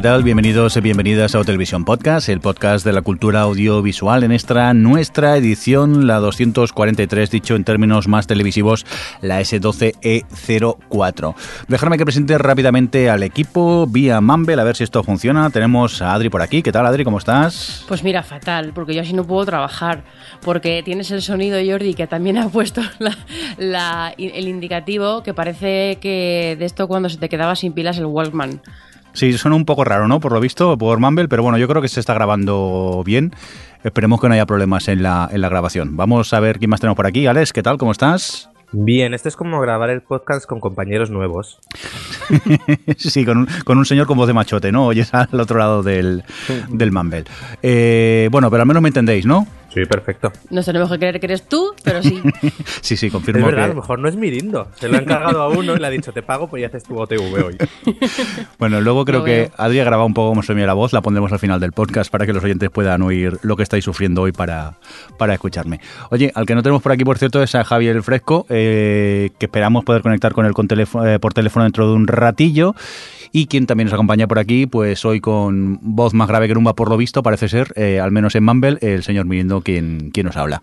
¿Qué tal? Bienvenidos y bienvenidas a Televisión Podcast, el podcast de la cultura audiovisual en esta nuestra edición, la 243, dicho en términos más televisivos, la S12E04. Dejarme que presente rápidamente al equipo vía Mumble, a ver si esto funciona. Tenemos a Adri por aquí. ¿Qué tal, Adri? ¿Cómo estás? Pues mira, fatal, porque yo así no puedo trabajar, porque tienes el sonido, Jordi, que también ha puesto el indicativo, que parece que de esto cuando se te quedaba sin pilas el Walkman. Sí, suena un poco raro, ¿no? Por lo visto, por Mumble, pero bueno, yo creo que se está grabando bien. Esperemos que no haya problemas en la, en la grabación. Vamos a ver quién más tenemos por aquí. Alex, ¿qué tal? ¿Cómo estás? Bien, esto es como grabar el podcast con compañeros nuevos. sí, con un, con un, señor con voz de machote, ¿no? Oyes al otro lado del, del Mumble. Eh, bueno, pero al menos me entendéis, ¿no? Sí, perfecto. No tenemos que creer que eres tú, pero sí. sí, sí, confirmo. Es verdad, que... a lo mejor no es Mirindo. Se lo ha encargado a uno y le ha dicho, te pago, pues ya haces tu OTV hoy. bueno, luego creo que Adri ha grabado un poco como se me la voz, la pondremos al final del podcast para que los oyentes puedan oír lo que estáis sufriendo hoy para, para escucharme. Oye, al que no tenemos por aquí, por cierto, es a Javier Fresco, eh, que esperamos poder conectar con él con teléfono, eh, por teléfono dentro de un ratillo. Y quien también nos acompaña por aquí, pues hoy con voz más grave que nunca por lo visto, parece ser, eh, al menos en Mumble, el señor Mirindo quien, quien nos habla.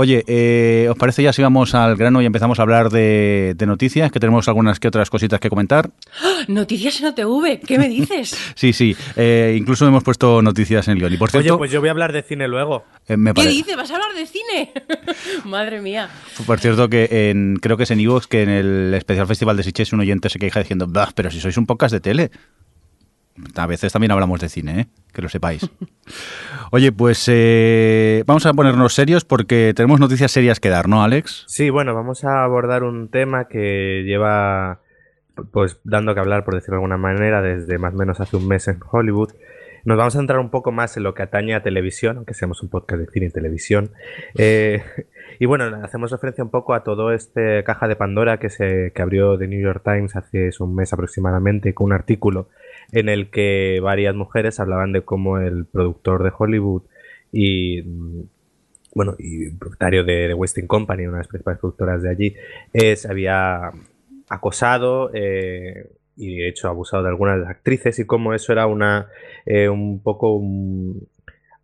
Oye, eh, ¿os parece ya si vamos al grano y empezamos a hablar de, de, noticias? Que tenemos algunas que otras cositas que comentar. ¡Ah! ¿Noticias en OTV? ¿Qué me dices? sí, sí. Eh, incluso hemos puesto noticias en el guion. Y por cierto, Oye, pues yo voy a hablar de cine luego. Eh, me ¿Qué dices? ¿Vas a hablar de cine? Madre mía. Por cierto, que en, creo que es en Evox que en el especial festival de Sitges un oyente se queja diciendo, bah, pero si sois un podcast de tele. A veces también hablamos de cine, ¿eh? que lo sepáis. Oye, pues eh, vamos a ponernos serios porque tenemos noticias serias que dar, ¿no, Alex? Sí, bueno, vamos a abordar un tema que lleva pues dando que hablar, por decirlo de alguna manera, desde más o menos hace un mes en Hollywood. Nos vamos a centrar un poco más en lo que atañe a televisión, aunque seamos un podcast de cine y televisión. Eh, y bueno, hacemos referencia un poco a todo este caja de Pandora que se que abrió The New York Times hace un mes aproximadamente con un artículo en el que varias mujeres hablaban de cómo el productor de Hollywood y bueno y propietario de, de Westing Company, una de las principales productoras de allí, es, había acosado eh, y de hecho abusado de algunas de las actrices y cómo eso era una eh, un poco un,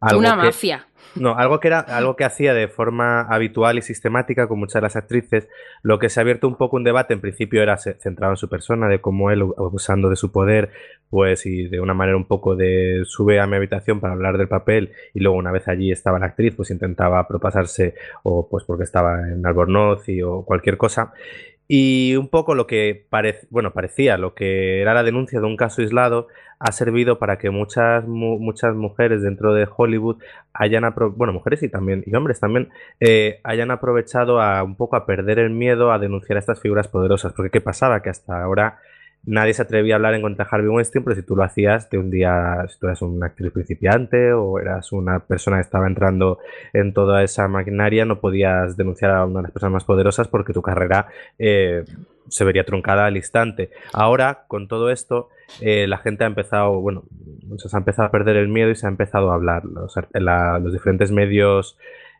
algo una que, mafia. No, algo que era algo que hacía de forma habitual y sistemática con muchas de las actrices. Lo que se ha abierto un poco un debate, en principio era centrado en su persona, de cómo él, abusando de su poder, pues y de una manera un poco de sube a mi habitación para hablar del papel y luego una vez allí estaba la actriz, pues intentaba propasarse o pues porque estaba en Albornoz y, o cualquier cosa. Y un poco lo que parec bueno, parecía, lo que era la denuncia de un caso aislado, ha servido para que muchas, mu muchas mujeres dentro de Hollywood hayan, bueno, mujeres y también, y hombres también, eh, hayan aprovechado a un poco a perder el miedo a denunciar a estas figuras poderosas. Porque ¿qué pasaba? Que hasta ahora nadie se atrevía a hablar en contra de Harvey Weinstein, pero si tú lo hacías de un día, si tú eras una actriz principiante o eras una persona que estaba entrando en toda esa maquinaria, no podías denunciar a una de las personas más poderosas porque tu carrera eh, se vería truncada al instante. Ahora, con todo esto, eh, la gente ha empezado, bueno, se ha empezado a perder el miedo y se ha empezado a hablar. Los, diferentes medios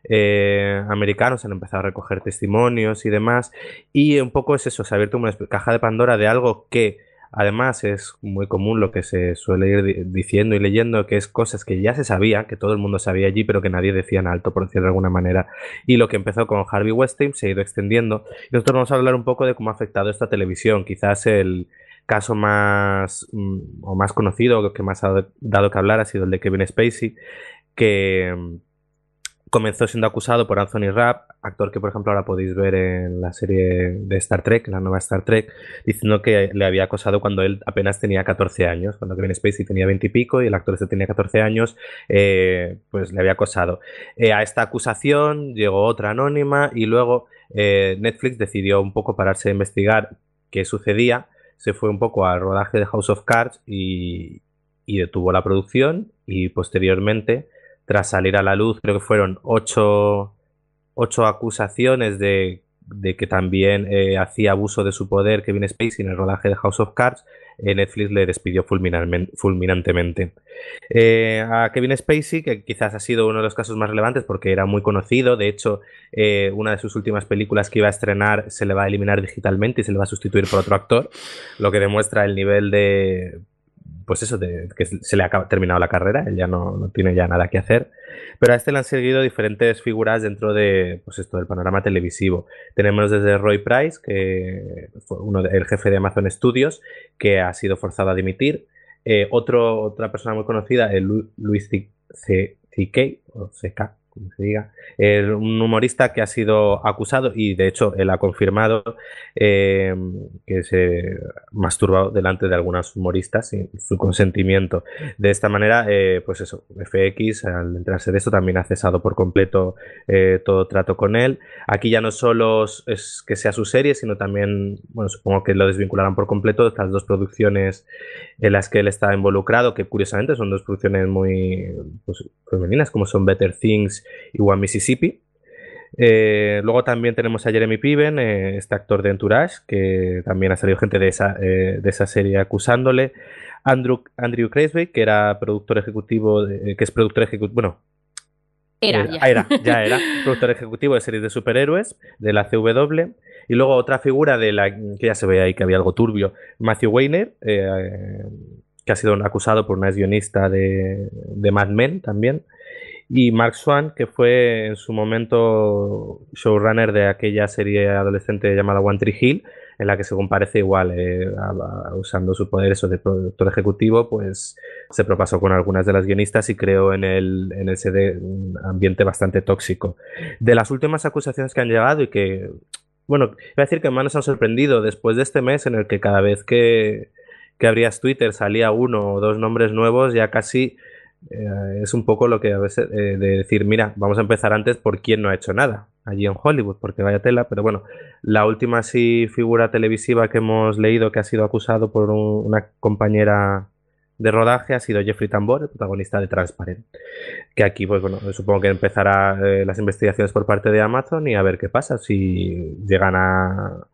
eh, americanos han empezado a recoger testimonios y demás. Y un poco es eso, se ha abierto una caja de Pandora de algo que además es muy común lo que se suele ir diciendo y leyendo, que es cosas que ya se sabía, que todo el mundo sabía allí, pero que nadie decía en alto, por decirlo de alguna manera. Y lo que empezó con Harvey Weinstein se ha ido extendiendo. Y nosotros vamos a hablar un poco de cómo ha afectado esta televisión. Quizás el caso más o más conocido, que más ha dado que hablar, ha sido el de Kevin Spacey, que comenzó siendo acusado por Anthony Rapp, actor que por ejemplo ahora podéis ver en la serie de Star Trek, la nueva Star Trek, diciendo que le había acosado cuando él apenas tenía 14 años, cuando Kevin Spacey tenía 20 y pico y el actor este tenía 14 años, eh, pues le había acosado. Eh, a esta acusación llegó otra anónima y luego eh, Netflix decidió un poco pararse a investigar qué sucedía, se fue un poco al rodaje de House of Cards y, y detuvo la producción y posteriormente tras salir a la luz, creo que fueron ocho, acusaciones de, que también eh, hacía abuso de su poder Kevin Spacey en el rodaje de House of Cards, eh, Netflix le despidió fulminantemente. Eh, a Kevin Spacey, que quizás ha sido uno de los casos más relevantes porque era muy conocido, de hecho, una de sus últimas películas que iba a estrenar se le va a eliminar digitalmente y se le va a sustituir por otro actor, lo que demuestra el nivel de pues eso, de que se le ha terminado la carrera, él ya no, tiene ya nada que hacer. Pero a este le han seguido diferentes figuras dentro de, pues esto, del panorama televisivo. Tenemos desde Roy Price, que fue uno el jefe de Amazon Studios, que ha sido forzado a dimitir. Eh, otra persona muy conocida, el Luis C.K. o CK, un humorista que ha sido acusado y de hecho él ha confirmado eh, que se masturbado delante de algunas humoristas sin su consentimiento. De esta manera, eh, pues eso, FX al enterarse de esto también ha cesado por completo eh, todo trato con él. Aquí ya no solo es que sea su serie, sino también, bueno, supongo que lo desvincularán por completo de estas dos producciones en las que él está involucrado, que curiosamente son dos producciones muy pues, femeninas, como son Better Things y One Mississippi. Eh, luego también tenemos a Jeremy Piven, eh, este actor de Entourage, que también ha salido gente de esa, eh, de esa serie acusándole. Andrew, Andrew Craisby, que era productor ejecutivo, que es productor ejecutivo, bueno, era, ya. ya era, productor ejecutivo de series de superhéroes de la CW. Y luego otra figura de la que ya se ve ahí que había algo turbio, Matthew Weiner, que ha sido acusado por una guionista de, de Mad Men también y Mark Swan, que fue en su momento showrunner de aquella serie adolescente llamada One Tree Hill, en la que según parece igual, eh, usando su poder eso de productor ejecutivo, pues se propasó con algunas de las guionistas y creó en el, en el CD un ambiente bastante tóxico. De las últimas acusaciones que han llegado y que, bueno, iba a decir que más nos han sorprendido después de este mes en el que cada vez que, que abrías Twitter salía uno o dos nombres nuevos, ya casi eh, es un poco lo que a veces eh, de decir, mira, vamos a empezar antes por quién no ha hecho nada allí en Hollywood, porque vaya tela, pero bueno, la última sí figura televisiva que hemos leído que ha sido acusado por una compañera de rodaje ha sido Jeffrey Tambor, el protagonista de Transparent. Que aquí, pues bueno, supongo que empezará eh, las investigaciones por parte de Amazon y a ver qué pasa. Si llegan a.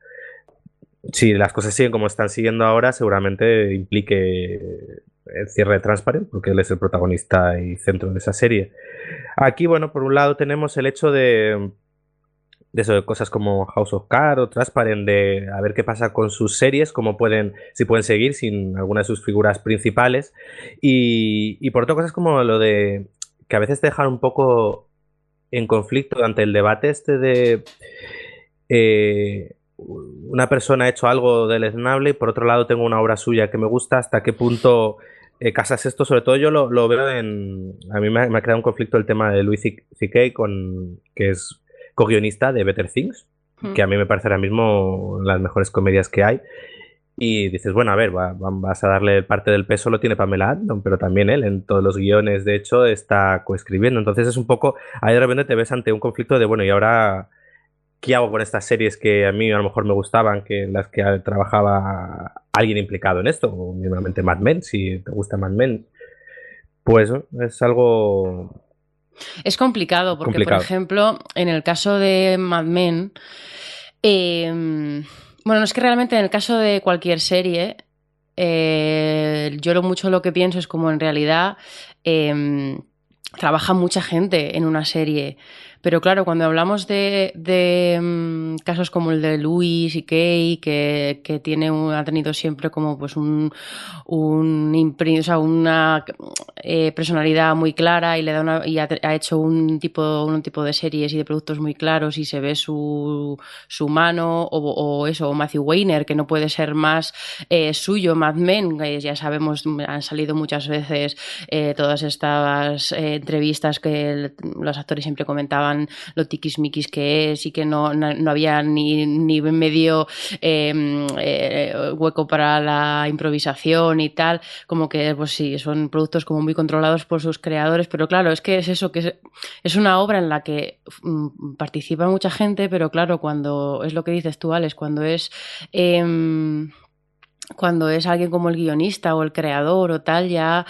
Si las cosas siguen como están siguiendo ahora, seguramente implique el cierre de Transparent, porque él es el protagonista y centro de esa serie. Aquí, bueno, por un lado tenemos el hecho de, de cosas como House of Cards o Transparent, de a ver qué pasa con sus series, cómo pueden, si pueden seguir sin alguna de sus figuras principales. Y, por otro, cosas como lo de que a veces te dejan un poco en conflicto ante el debate este de eh, una persona ha hecho algo deleznable y por otro lado tengo una obra suya que me gusta, hasta qué punto eh, casas esto, sobre todo yo lo, veo en... A mí me ha, creado un conflicto el tema de Louis C.K., con, que es co-guionista de Better Things, hmm. que a mí me parece ahora mismo las mejores comedias que hay. Y dices, bueno, a ver, vas a darle parte del peso, lo tiene Pamela Anderson, pero también él en todos los guiones, de hecho, está coescribiendo. Entonces es un poco, ahí de repente te ves ante un conflicto de, bueno, y ahora qué hago con estas series que a mí a lo mejor me gustaban, que en las que trabajaba alguien implicado en esto, o mínimamente Mad Men, si te gusta Mad Men. Pues es algo... Es complicado, porque por ejemplo, en el caso de Mad Men, em, bueno, no es que realmente en el caso de cualquier serie, eh, yo lo mucho lo que pienso es como en realidad em, trabaja mucha gente en una serie Pero claro, cuando hablamos de, mm, casos como el de Luis y Kay, que, tiene ha tenido siempre como pues un, un o sea, una eh, personalidad muy clara y le da una, y ha, hecho un tipo, un tipo de series y de productos muy claros y se ve su, su mano, o, o eso, o Matthew Weiner, que no puede ser más eh, suyo, Mad Men, ya sabemos, han salido muchas veces eh, todas estas entrevistas que los actores siempre comentaban lo tiquismiquis que es y que no, no, había ni, ni medio em, eh, hueco para la improvisación y tal, como que pues sí, son productos como muy controlados por sus creadores, pero claro, es que es eso, que es, una obra en la que mm, participa mucha gente, pero claro, cuando es lo que dices tú, Alex, cuando es... Em, cuando es alguien como el guionista o el creador o tal, ya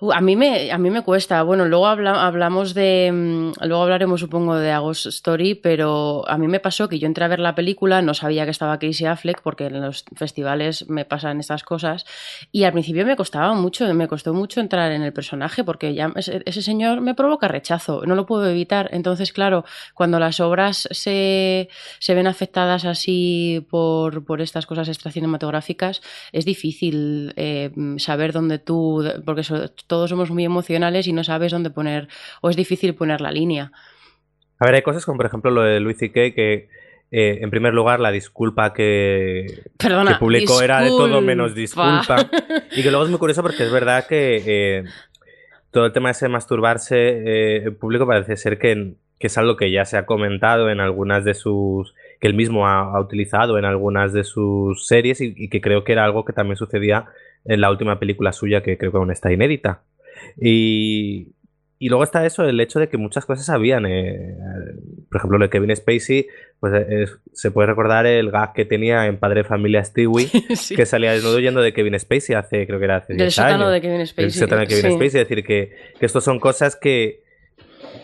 A mí me, a mí me cuesta. Bueno, luego hablamos de. Mm, luego hablaremos, supongo, de Agos Story, pero a mí me pasó que yo entré a ver la película, no sabía que estaba Casey Affleck, porque en los festivales me pasan estas cosas. Y al principio me costaba mucho, me costó mucho entrar en el personaje, porque ya ese, señor me provoca rechazo, no lo puedo evitar. Entonces, claro, cuando las obras se, se ven afectadas así por, por estas cosas extracinematográficas, es difícil eh, saber dónde tú. Porque todos somos muy emocionales y no sabes dónde poner, o es difícil poner la línea. A ver, hay cosas como por ejemplo lo de Luis C.K. que eh, en primer lugar, la disculpa que, publicó era de todo menos disculpa. Y que luego es muy curioso porque es verdad que eh, todo el tema de ese masturbarse eh, en público parece ser que, es algo que ya se ha comentado en algunas de sus. que él mismo ha, utilizado en algunas de sus series y, que creo que era algo que también sucedía en la última película suya que creo que aún está inédita. Y, y luego está eso, el hecho de que muchas cosas sabían. Eh, por ejemplo, lo de Kevin Spacey, pues eh, se puede recordar el gag que tenía en Padre de Familia Stewie, que salía desnudo yendo de Kevin Spacey hace, creo que era hace 10 años. de Kevin Spacey. El sótano de Kevin Spacey. Es decir, que, que estos son cosas que,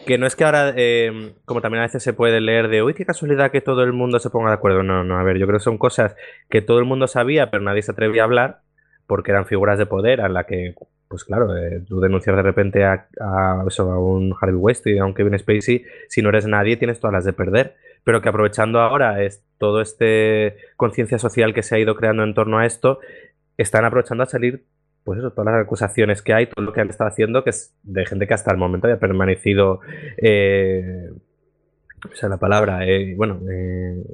que no es que ahora, eh, como también a veces se puede leer de, uy, qué casualidad que todo el mundo se ponga de acuerdo. No, no, a ver, yo creo que son cosas que todo el mundo sabía, pero nadie se atrevía a hablar porque eran figuras de poder a la que, pues claro, eh, tú denunciar de repente a, a, un Harvey West y a un Kevin Spacey, si no eres nadie tienes todas las de perder, pero que aprovechando ahora es todo este conciencia social que se ha ido creando en torno a esto, están aprovechando a salir pues eso, todas las acusaciones que hay, todo lo que han estado haciendo, que es de gente que hasta el momento había permanecido eh, o sea, la palabra, eh, bueno, eh,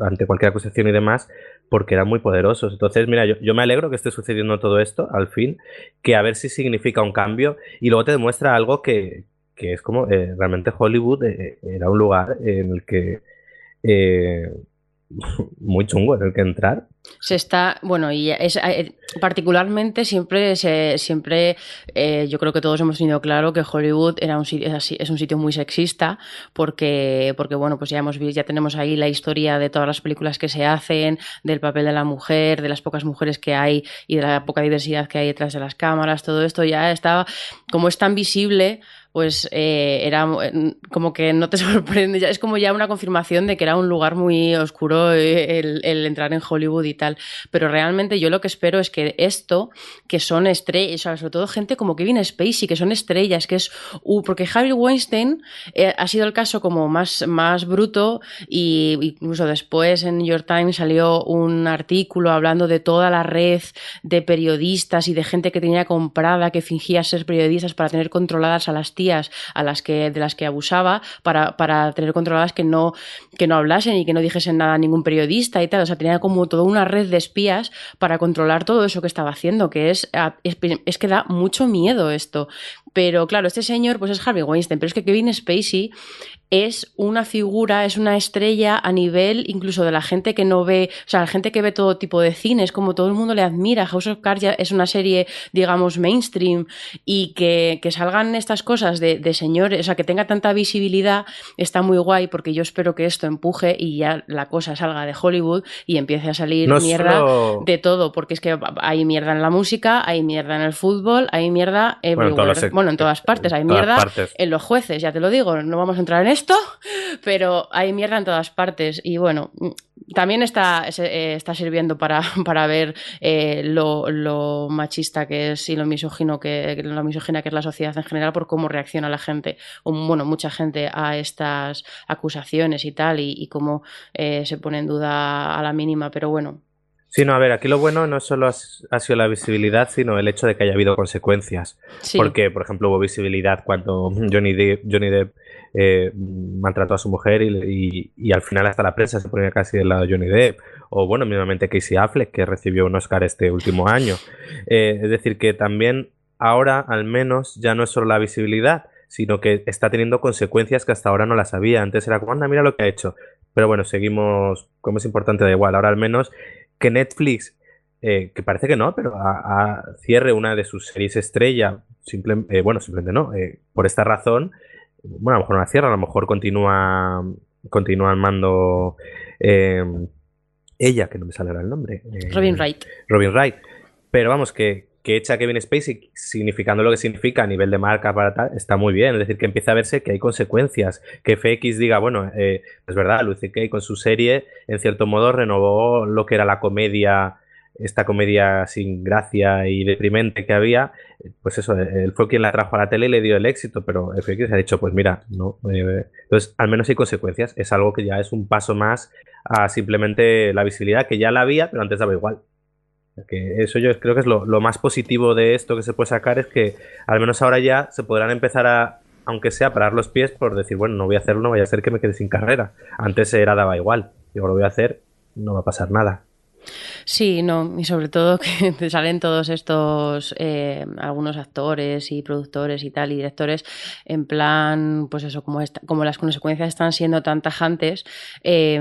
ante, cualquier acusación y demás, porque eran muy poderosos. Entonces, mira, yo, me alegro que esté sucediendo todo esto, al fin, que a ver si significa un cambio y luego te demuestra algo que, que es como, eh, realmente Hollywood eh, era un lugar en el que muy chungo en el que entrar. Se está, bueno, y es eh, particularmente siempre, siempre eh, yo creo que todos hemos tenido claro que Hollywood era un es, un sitio muy sexista porque, porque bueno, pues ya hemos ya tenemos ahí la historia de todas las películas que se hacen, del papel de la mujer, de las pocas mujeres que hay y de la poca diversidad que hay detrás de las cámaras, todo esto ya está, como es tan visible, pues eh, era eh, como que no te sorprende, es como ya una confirmación de que era un lugar muy oscuro eh, el, entrar en Hollywood y tal. Pero realmente yo lo que espero es que esto, que son estrellas, sobre todo gente como Kevin Spacey, que son estrellas, que es. Uh, porque Harvey Weinstein ha sido el caso como más, más bruto, y incluso después en New York Times salió un artículo hablando de toda la red de periodistas y de gente que tenía comprada, que fingía ser periodistas para tener controladas a las tías a las que, de las que abusaba para, para tener controladas que no, que no hablasen y que no dijesen nada a ningún periodista y tal. O sea, tenía como toda una red de espías para controlar todo eso que estaba haciendo, que es, es, es que da mucho miedo esto. Pero claro, este señor pues es Harvey Weinstein, pero es que Kevin Spacey es una figura, es una estrella a nivel incluso de la gente que no ve, o sea, la gente que ve todo tipo de cines, como todo el mundo le admira. House of Cards ya es una serie, digamos, mainstream y que, que salgan estas cosas de, de, señores, o sea, que tenga tanta visibilidad, está muy guay porque yo espero que esto empuje y ya la cosa salga de Hollywood y empiece a salir mierda de todo, porque es que hay mierda en la música, hay mierda en el fútbol, hay mierda everywhere. Bueno, en todas partes, hay mierda en los jueces, ya te lo digo, no vamos a entrar en esto, pero hay mierda en todas partes. Y bueno, también está, eh, está sirviendo para, para ver eh, lo, machista que es y lo misógino que, lo misógina que es la sociedad en general por cómo reacciona la gente, o, bueno, mucha gente a estas acusaciones y tal, y, cómo eh, se pone en duda a la mínima, pero bueno. Sí, no, a ver, aquí lo bueno no solo ha, sido la visibilidad, sino el hecho de que haya habido consecuencias. Porque, por ejemplo, hubo visibilidad cuando Johnny Depp, Johnny Depp eh, maltrató a su mujer y, al final hasta la prensa se ponía casi del lado de Johnny Depp. O bueno, mismamente Casey Affleck, que recibió un Oscar este último año. Eh, es decir, que también ahora al menos ya no es solo la visibilidad, sino que está teniendo consecuencias que hasta ahora no las había. Antes era como, mira lo que ha hecho. Pero bueno, seguimos, como es importante, da igual. Ahora al menos que Netflix, eh, que parece que no, pero a, cierre una de sus series estrella, bueno, simplemente no, por esta razón, bueno, a lo mejor no la cierra, a lo mejor continúa, continúa al mando eh, ella, que no me sale el nombre. Eh, Robin Wright. Robin Wright. Pero vamos, que, que echa Kevin Spacey, significando lo que significa a nivel de marca para tal, está muy bien. Es decir, que empieza a verse que hay consecuencias. Que FX diga, bueno, eh, es verdad, Lucy Kay con su serie, en cierto modo, renovó lo que era la comedia esta comedia sin gracia y deprimente que había, pues eso, él fue quien la trajo a la tele y le dio el éxito, pero FX ha dicho, pues mira, no. Eh, entonces, al menos hay consecuencias, es algo que ya es un paso más a simplemente la visibilidad, que ya la había, pero antes daba igual. Que eso yo creo que es lo, más positivo de esto que se puede sacar, es que al menos ahora ya se podrán empezar a, aunque sea parar los pies por decir, bueno, no voy a hacerlo, no vaya a ser que me quede sin carrera. Antes era daba igual, digo, lo voy a hacer, no va a pasar nada. Sí, no, y sobre todo que salen todos estos, eh, algunos actores y productores y tal, y directores, en plan, pues eso, como, como las consecuencias están siendo tan tajantes, eh,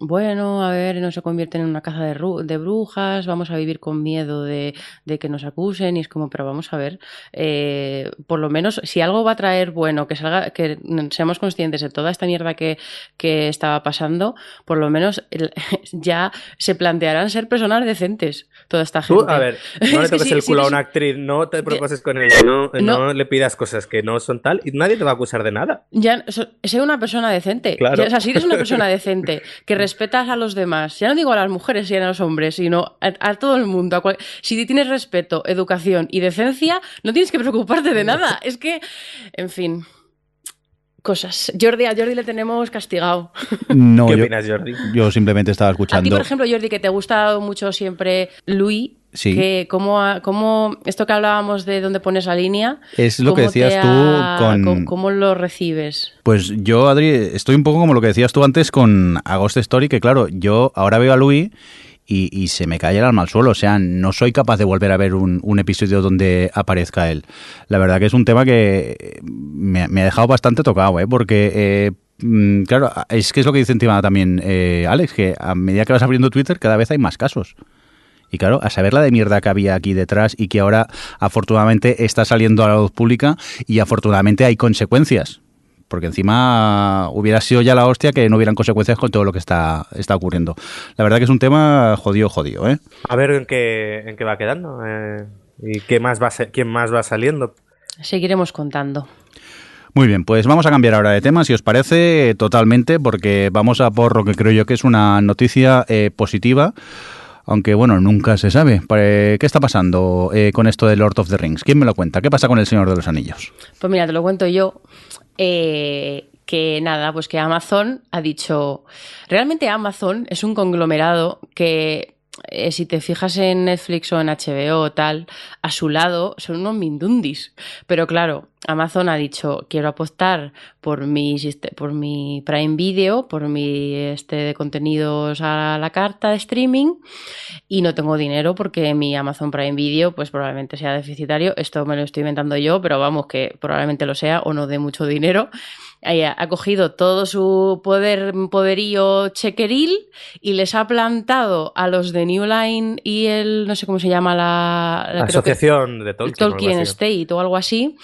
bueno, a ver, no se convierten en una caza de, brujas, vamos a vivir con miedo de, que nos acusen, y es como, pero vamos a ver, eh, por lo menos, si algo va a traer bueno, que salga, que seamos conscientes de toda esta mierda que, que estaba pasando, por lo menos ya se plantearán ser personas decentes, toda esta gente. Tú, a ver, no le toques el culo a una actriz, no te proposes con ella, no, le pidas cosas que no son tal y nadie te va a acusar de nada. Ya, sé una persona decente. Claro. o sea, si eres una persona decente, que respetas a los demás, ya no digo a las mujeres y a los hombres, sino a, todo el mundo. si tienes respeto, educación y decencia, no tienes que preocuparte de nada. Es que, en fin cosas. Jordi, a Jordi le tenemos castigado. No, ¿Qué opinas, Jordi? Yo simplemente estaba escuchando. A ti, por ejemplo, Jordi, que te gusta mucho siempre Louis. Sí. Que cómo, esto que hablábamos de dónde pones la línea. Es lo que decías tú con. ¿Cómo lo recibes? Pues yo, Adri, estoy un poco como lo que decías tú antes con Agost Story, que claro, yo ahora veo a Louis y, se me cae el alma al suelo. O sea, no soy capaz de volver a ver un, episodio donde aparezca él. La verdad que es un tema que me, ha dejado bastante tocado, ¿eh? porque... Eh, mm, claro, es que es lo que dice encima también eh, Alex, que a medida que vas abriendo Twitter cada vez hay más casos. Y claro, a saber la de mierda que había aquí detrás y que ahora afortunadamente está saliendo a la luz pública y afortunadamente hay consecuencias porque encima hubiera sido ya la hostia que no hubieran consecuencias con todo lo que está, está ocurriendo. La verdad que es un tema jodido, jodido, ¿eh? A ver en qué, en qué va quedando eh, y qué más va, quién más va saliendo. Seguiremos contando. Muy bien, pues vamos a cambiar ahora de tema, si os parece, totalmente, porque vamos a por lo que creo yo que es una noticia eh, positiva aunque bueno, nunca se sabe. ¿Qué está pasando eh, con esto de Lord of the Rings? ¿Quién me lo cuenta? ¿Qué pasa con el Señor de los Anillos? Pues mira, te lo cuento yo. Eh, que nada, pues que Amazon ha dicho, realmente Amazon es un conglomerado que eh, si te fijas en Netflix o en HBO o tal, a su lado son unos mindundis. Pero claro, Amazon ha dicho, quiero apostar por mi, por mi Prime Video, por mi este de contenidos a la carta de streaming y no tengo dinero porque mi Amazon Prime Video pues probablemente sea deficitario. Esto me lo estoy inventando yo, pero vamos que probablemente lo sea o no dé mucho dinero ha cogido todo su poder, poderío chequeril y les ha plantado a los de New Line y el, no sé cómo se llama la... Asociación de Tolkien. Tolkien State o algo así.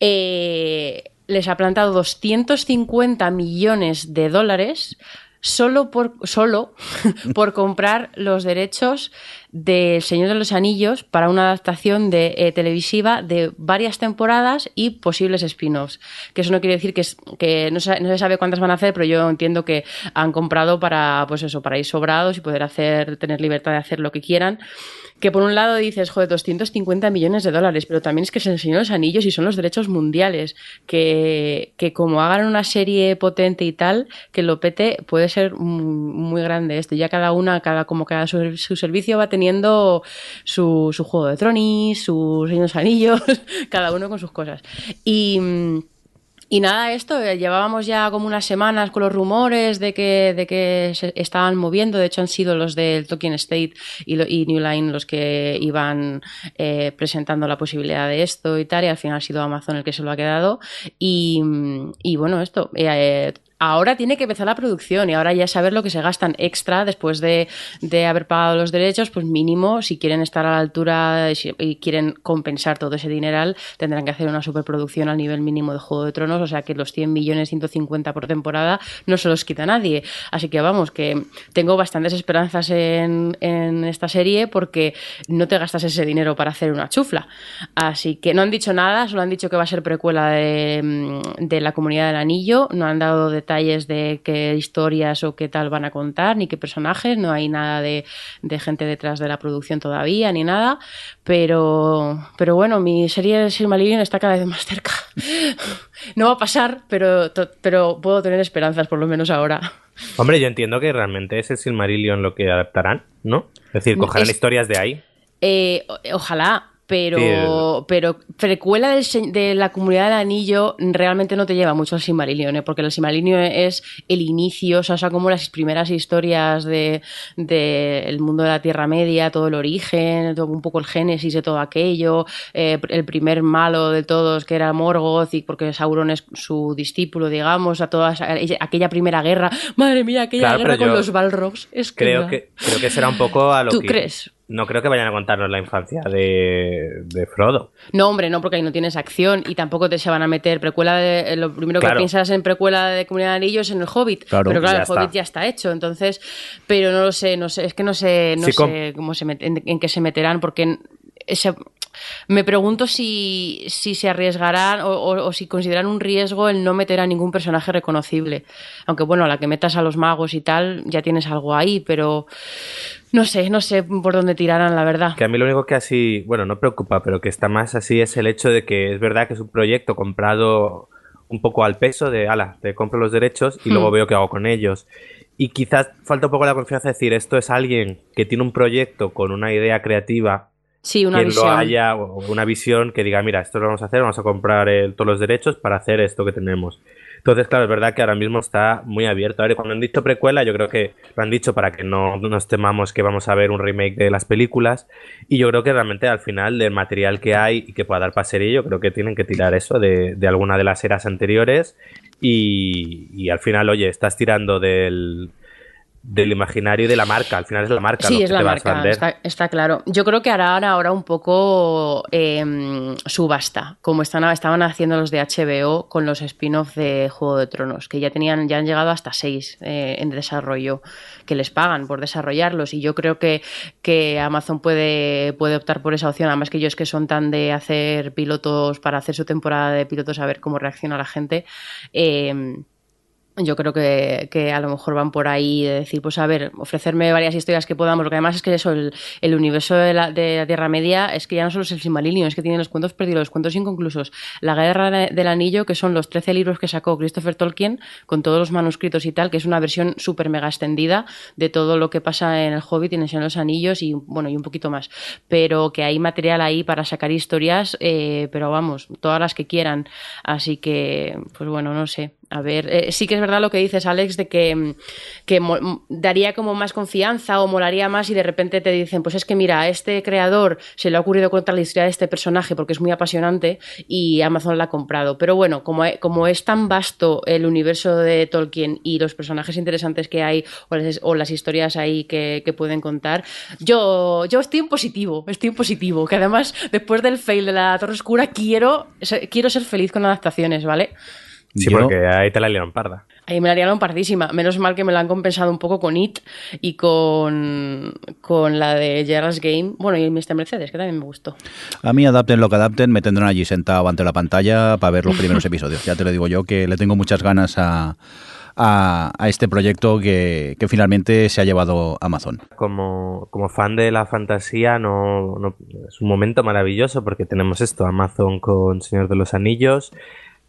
Eh, les ha plantado 250 millones de dólares solo por, solo por comprar los derechos del Señor de los Anillos para una adaptación de, eh, televisiva de varias temporadas y posibles spin-offs. Que eso no quiere decir que, que no, se, no, se, sabe cuántas van a hacer, pero yo entiendo que han comprado para, pues eso, para ir sobrados y poder hacer, tener libertad de hacer lo que quieran que por un lado dices, joder, 250 millones de dólares, pero también es que se enseñó los anillos y son los derechos mundiales, que, que como hagan una serie potente y tal, que lo pete, puede ser muy grande esto. Ya cada una, cada como cada su, su servicio va teniendo su, juego de tronis, sus señores anillos, cada uno con sus cosas. Y nada, esto, eh, llevábamos ya como unas semanas con los rumores de que, de que se estaban moviendo. De hecho, han sido los del Tolkien State y, lo, New Line los que iban eh, presentando la posibilidad de esto y tal. Y al final ha sido Amazon el que se lo ha quedado. Y, y bueno, esto, eh, ahora tiene que empezar la producción y ahora ya saber lo que se gastan extra después de, de haber pagado los derechos, pues mínimo, si quieren estar a la altura y, quieren compensar todo ese dineral, tendrán que hacer una superproducción al nivel mínimo de Juego de Tronos, o sea que los 100 millones 150 por temporada no se los quita nadie. Así que vamos, que tengo bastantes esperanzas en, en esta serie porque no te gastas ese dinero para hacer una chufla. Así que no han dicho nada, solo han dicho que va a ser precuela de, de la comunidad del anillo, no han dado detalles detalles de qué historias o qué tal van a contar, ni qué personajes, no hay nada de, de gente detrás de la producción todavía, ni nada, pero, pero bueno, mi serie de Silmarillion está cada vez más cerca. no va a pasar, pero, pero puedo tener esperanzas, por lo menos ahora. Hombre, yo entiendo que realmente es el Silmarillion lo que adaptarán, ¿no? Es decir, cogerán es, historias de ahí. Eh, ojalá, pero, pero precuela del, de la comunidad del anillo realmente no te lleva mucho al Silmarillion, ¿eh? porque el Silmarillion es el inicio, o sea, son como las primeras historias del de, de mundo de la Tierra Media, todo el origen, todo, un poco el génesis de todo aquello, eh, el primer malo de todos que era Morgoth, y porque Sauron es su discípulo, digamos, a toda aquella primera guerra, madre mía, aquella claro, guerra con los Balrogs. Es creo, que, creo que será un poco a lo ¿Tú que... crees? No creo que vayan a contarnos la infancia de, de, Frodo. No, hombre, no, porque ahí no tienes acción y tampoco te se van a meter precuela de. Lo primero claro. que piensas en precuela de Comunidad de Anillos es en el Hobbit. Claro, pero claro, el está. Hobbit ya está hecho. Entonces, pero no lo sé, no sé, es que no sé, no sí, sé cómo se met, en, en, qué se meterán, porque ese, me pregunto si, si se arriesgarán o, o, o, si consideran un riesgo el no meter a ningún personaje reconocible. Aunque bueno, a la que metas a los magos y tal, ya tienes algo ahí, pero no sé, no sé por dónde tirarán, la verdad. Que a mí lo único que así, bueno, no preocupa, pero que está más así es el hecho de que es verdad que es un proyecto comprado un poco al peso de, ala, te compro los derechos y hmm. luego veo qué hago con ellos. Y quizás falta un poco la confianza de decir, esto es alguien que tiene un proyecto con una idea creativa Sí, una quien visión. lo haya, una visión que diga, mira, esto lo vamos a hacer, vamos a comprar el, todos los derechos para hacer esto que tenemos. Entonces, claro, es verdad que ahora mismo está muy abierto. A ver, cuando han dicho precuela, yo creo que lo han dicho para que no nos temamos que vamos a ver un remake de las películas. Y yo creo que realmente al final del material que hay y que pueda dar para serie, yo creo que tienen que tirar eso de, de alguna de las eras anteriores. Y, y al final, oye, estás tirando del, del imaginario y de la marca. Al final es la marca. Sí, lo es que la te marca, vas a vender. está, está, claro. Yo creo que harán ahora un poco eh, subasta, como están, estaban haciendo los de HBO con los spin-off de Juego de Tronos, que ya tenían, ya han llegado hasta seis eh, en desarrollo, que les pagan por desarrollarlos. Y yo creo que, que Amazon puede, puede optar por esa opción, además que ellos que son tan de hacer pilotos para hacer su temporada de pilotos, a ver cómo reacciona la gente. Eh, yo creo que, que, a lo mejor van por ahí de decir, pues a ver, ofrecerme varias historias que podamos. Lo que además es que eso, el, universo de la, de la, Tierra Media es que ya no solo es el Silmarillion, es que tiene los cuentos perdidos, los cuentos inconclusos. La Guerra del Anillo, que son los 13 libros que sacó Christopher Tolkien con todos los manuscritos y tal, que es una versión súper mega extendida de todo lo que pasa en el Hobbit y en los Anillos y bueno, y un poquito más. Pero que hay material ahí para sacar historias, eh, pero vamos, todas las que quieran. Así que, pues bueno, no sé. A ver, eh, sí que es verdad lo que dices, Alex, de que, que daría como más confianza o molaría más y de repente te dicen, pues es que mira, a este creador se le ha ocurrido contar la historia de este personaje porque es muy apasionante y Amazon la ha comprado. Pero bueno, como, como es tan vasto el universo de Tolkien y los personajes interesantes que hay o las, o las historias ahí que, que, pueden contar, yo, yo estoy en positivo, estoy en positivo, que además después del fail de la Torre Oscura quiero, quiero ser feliz con adaptaciones, ¿vale? Sí, Yo, porque ahí te la liaron parda. me la liaron pardísima. Menos mal que me la han compensado un poco con It y con, con la de Gerald's Game. Bueno, y Mr. Mercedes, que también me gustó. A mí, adapten lo que adapten, me tendrán allí sentado ante la pantalla para ver los primeros episodios. Ya te lo digo yo, que le tengo muchas ganas a, a, este proyecto que, finalmente se ha llevado Amazon. Como, como fan de la fantasía, no, no, es un momento maravilloso porque tenemos esto, Amazon con Señor de los Anillos,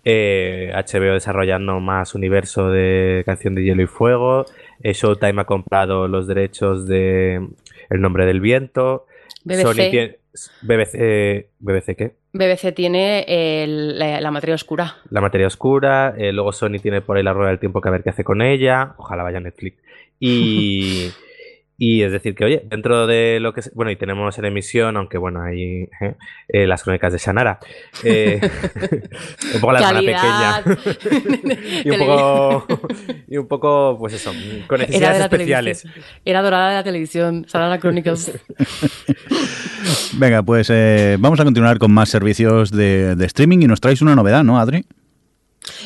eh, HBO desarrollando más universo de Canción de Hielo y Fuego, eh, Showtime ha comprado los derechos de El Nombre del Viento, BBC. BBC, ¿BBC qué? BBC tiene la, materia oscura. La materia oscura, eh, luego Sony tiene por ahí la rueda del tiempo que a ver qué hace con ella, ojalá vaya Netflix. Y, Y es decir, que oye, dentro de lo que bueno, y tenemos en emisión, aunque bueno, hay ¿eh? eh, las crónicas de Shannara, eh, un poco la hermana pequeña, y, un poco, y un poco, pues eso, con necesidades especiales. Era dorada de la televisión, Shannara Chronicles. Venga, pues vamos a continuar con más servicios de, de streaming y nos traes una novedad, ¿no, Adri?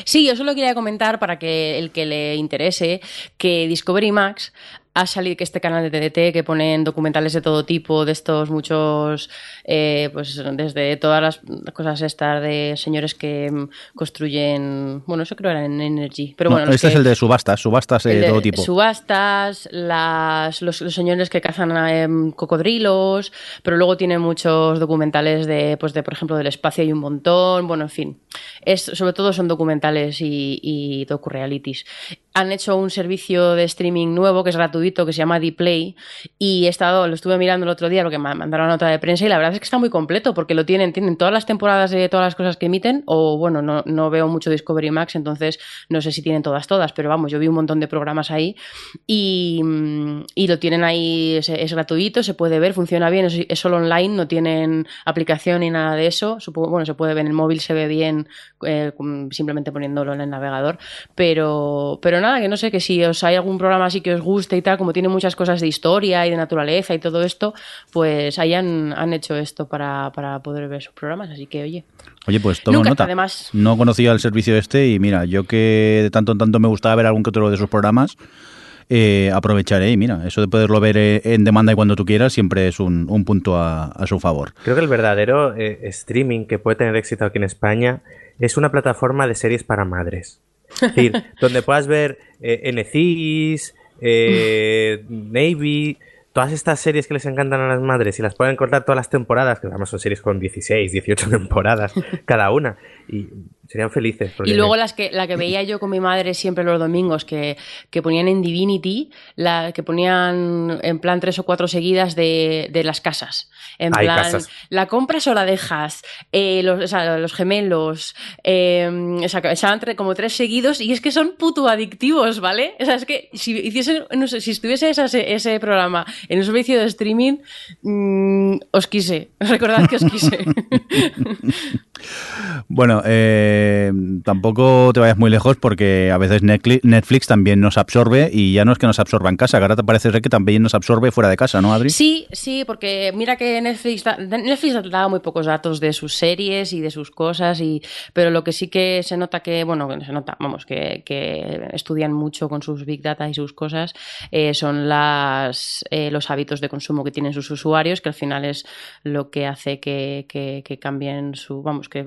Sí, yo solo quería comentar para que el que le interese que Discovery Max ha salido que este canal de TDT que ponen documentales de todo tipo, de estos muchos, eh, pues desde todas las cosas estas de señores que mm, construyen, bueno, eso creo era en Energy, pero bueno. este es el de subastas, subastas de, todo tipo. Subastas, las, los, señores que cazan em, cocodrilos, pero luego tiene muchos documentales de, pues de, por ejemplo, del espacio hay un montón, bueno, en fin. Es, sobre todo son documentales y, y docu-realities han hecho un servicio de streaming nuevo que es gratuito, que se llama Dplay, y he estado, lo estuve mirando el otro día, lo que me mandaron la nota de prensa, y la verdad es que está muy completo, porque lo tienen, tienen todas las temporadas de todas las cosas que emiten, o bueno, no, no veo mucho Discovery Max, entonces no sé si tienen todas, todas, pero vamos, yo vi un montón de programas ahí, y, lo tienen ahí, es, gratuito, se puede ver, funciona bien, es, solo online, no tienen aplicación ni nada de eso, supongo, bueno, se puede ver en el móvil, se ve bien, eh, simplemente poniéndolo en el navegador, pero, pero nada, que no sé, que si os hay algún programa así que os guste y tal, como tiene muchas cosas de historia y de naturaleza y todo esto, pues hayan han hecho esto para, poder ver sus programas, así que oye. Oye, pues tomo nota. Además, no conocía el servicio este y mira, yo que de tanto en tanto me gustaba ver algún que otro de sus programas, eh, aprovecharé. Y mira, eso de poderlo ver eh, en demanda y cuando tú quieras siempre es un, punto a, su favor. Creo que el verdadero eh, streaming que puede tener éxito aquí en España es una plataforma de series para madres. Es decir, donde puedas ver eh, NCIS, eh, Navy, todas estas series que les encantan a las madres y las pueden cortar todas las temporadas, que además son series con 16, 18 temporadas cada una. Y Serían felices. Y luego las que, la que veía yo con mi madre siempre los domingos, que, que, ponían en Divinity, la que ponían en plan tres o cuatro seguidas de, de las casas. En plan, ¿la compras o la dejas? Eh, los, o sea, los, gemelos. Eh, o sea, echaban como tres seguidos y es que son puto adictivos, ¿vale? O sea, es que si hiciesen, no sé, si estuviese ese, ese programa en un servicio de streaming, mmm, os quise. Recordad que os quise. bueno, eh eh, tampoco te vayas muy lejos porque a veces Netflix también nos absorbe y ya no es que nos absorba en casa, ahora te parece ser que también nos absorbe fuera de casa, ¿no, Adri? Sí, sí, porque mira que Netflix, Netflix ha dado muy pocos datos de sus series y de sus cosas, y, pero lo que sí que se nota que, bueno, se nota, vamos, que, estudian mucho con sus big data y sus cosas, eh, son las, eh, los hábitos de consumo que tienen sus usuarios, que al final es lo que hace que, que cambien su, vamos, que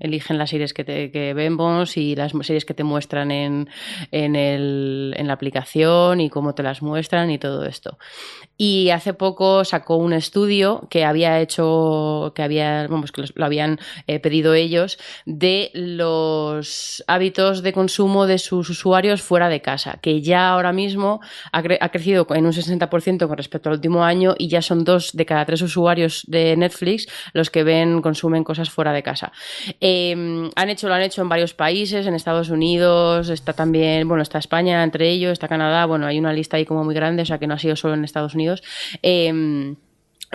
eligen las series que te que vemos y las series que te muestran en, en, el, en la aplicación y cómo te las muestran y todo esto. Y hace poco sacó un estudio que había hecho, que había, vamos, que lo habían eh, pedido ellos, de los hábitos de consumo de sus usuarios fuera de casa, que ya ahora mismo ha, crecido en un 60% con respecto al último año y ya son dos de cada tres usuarios de Netflix los que ven, consumen cosas fuera de casa. Em, han hecho lo han hecho en varios países, en Estados Unidos, está también, bueno, está España entre ellos, está Canadá, bueno, hay una lista ahí como muy grande, o sea que no ha sido solo en Estados Unidos. Em,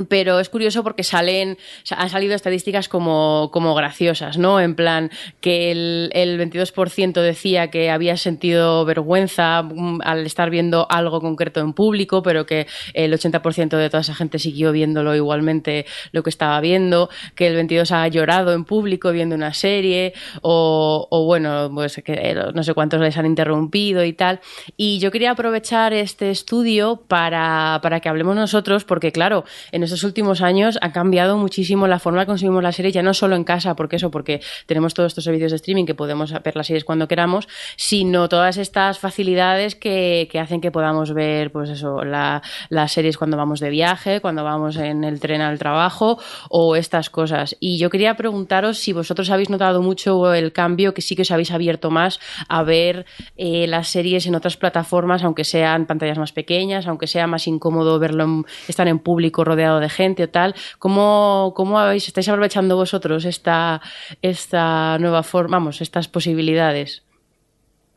pero es curioso porque salen, han salido estadísticas como, como graciosas, ¿no? En plan, que el, el 22% decía que había sentido vergüenza mm, al estar viendo algo concreto en público, pero que el 80% de toda esa gente siguió viéndolo igualmente lo que estaba viendo, que el 22% ha llorado en público viendo una serie, o, bueno, pues que eh, no sé cuántos les han interrumpido y tal. Y yo quería aprovechar este estudio para, para que hablemos nosotros, porque claro, en estos últimos años ha cambiado muchísimo la forma que consumimos las series, ya no solo en casa, porque eso, porque tenemos todos estos servicios de streaming que podemos ver las series cuando queramos, sino todas estas facilidades que, hacen que podamos ver, pues eso, las series cuando vamos de viaje, cuando vamos en el tren al trabajo o estas cosas. Y yo quería preguntaros si vosotros habéis notado mucho el cambio, que sí que os habéis abierto más a ver eh, las series en otras plataformas, aunque sean pantallas más pequeñas, aunque sea más incómodo verlo, estar en público rodeado de gente o tal. ¿Cómo, cómo habéis, estáis aprovechando vosotros esta, esta nueva forma, vamos, estas posibilidades?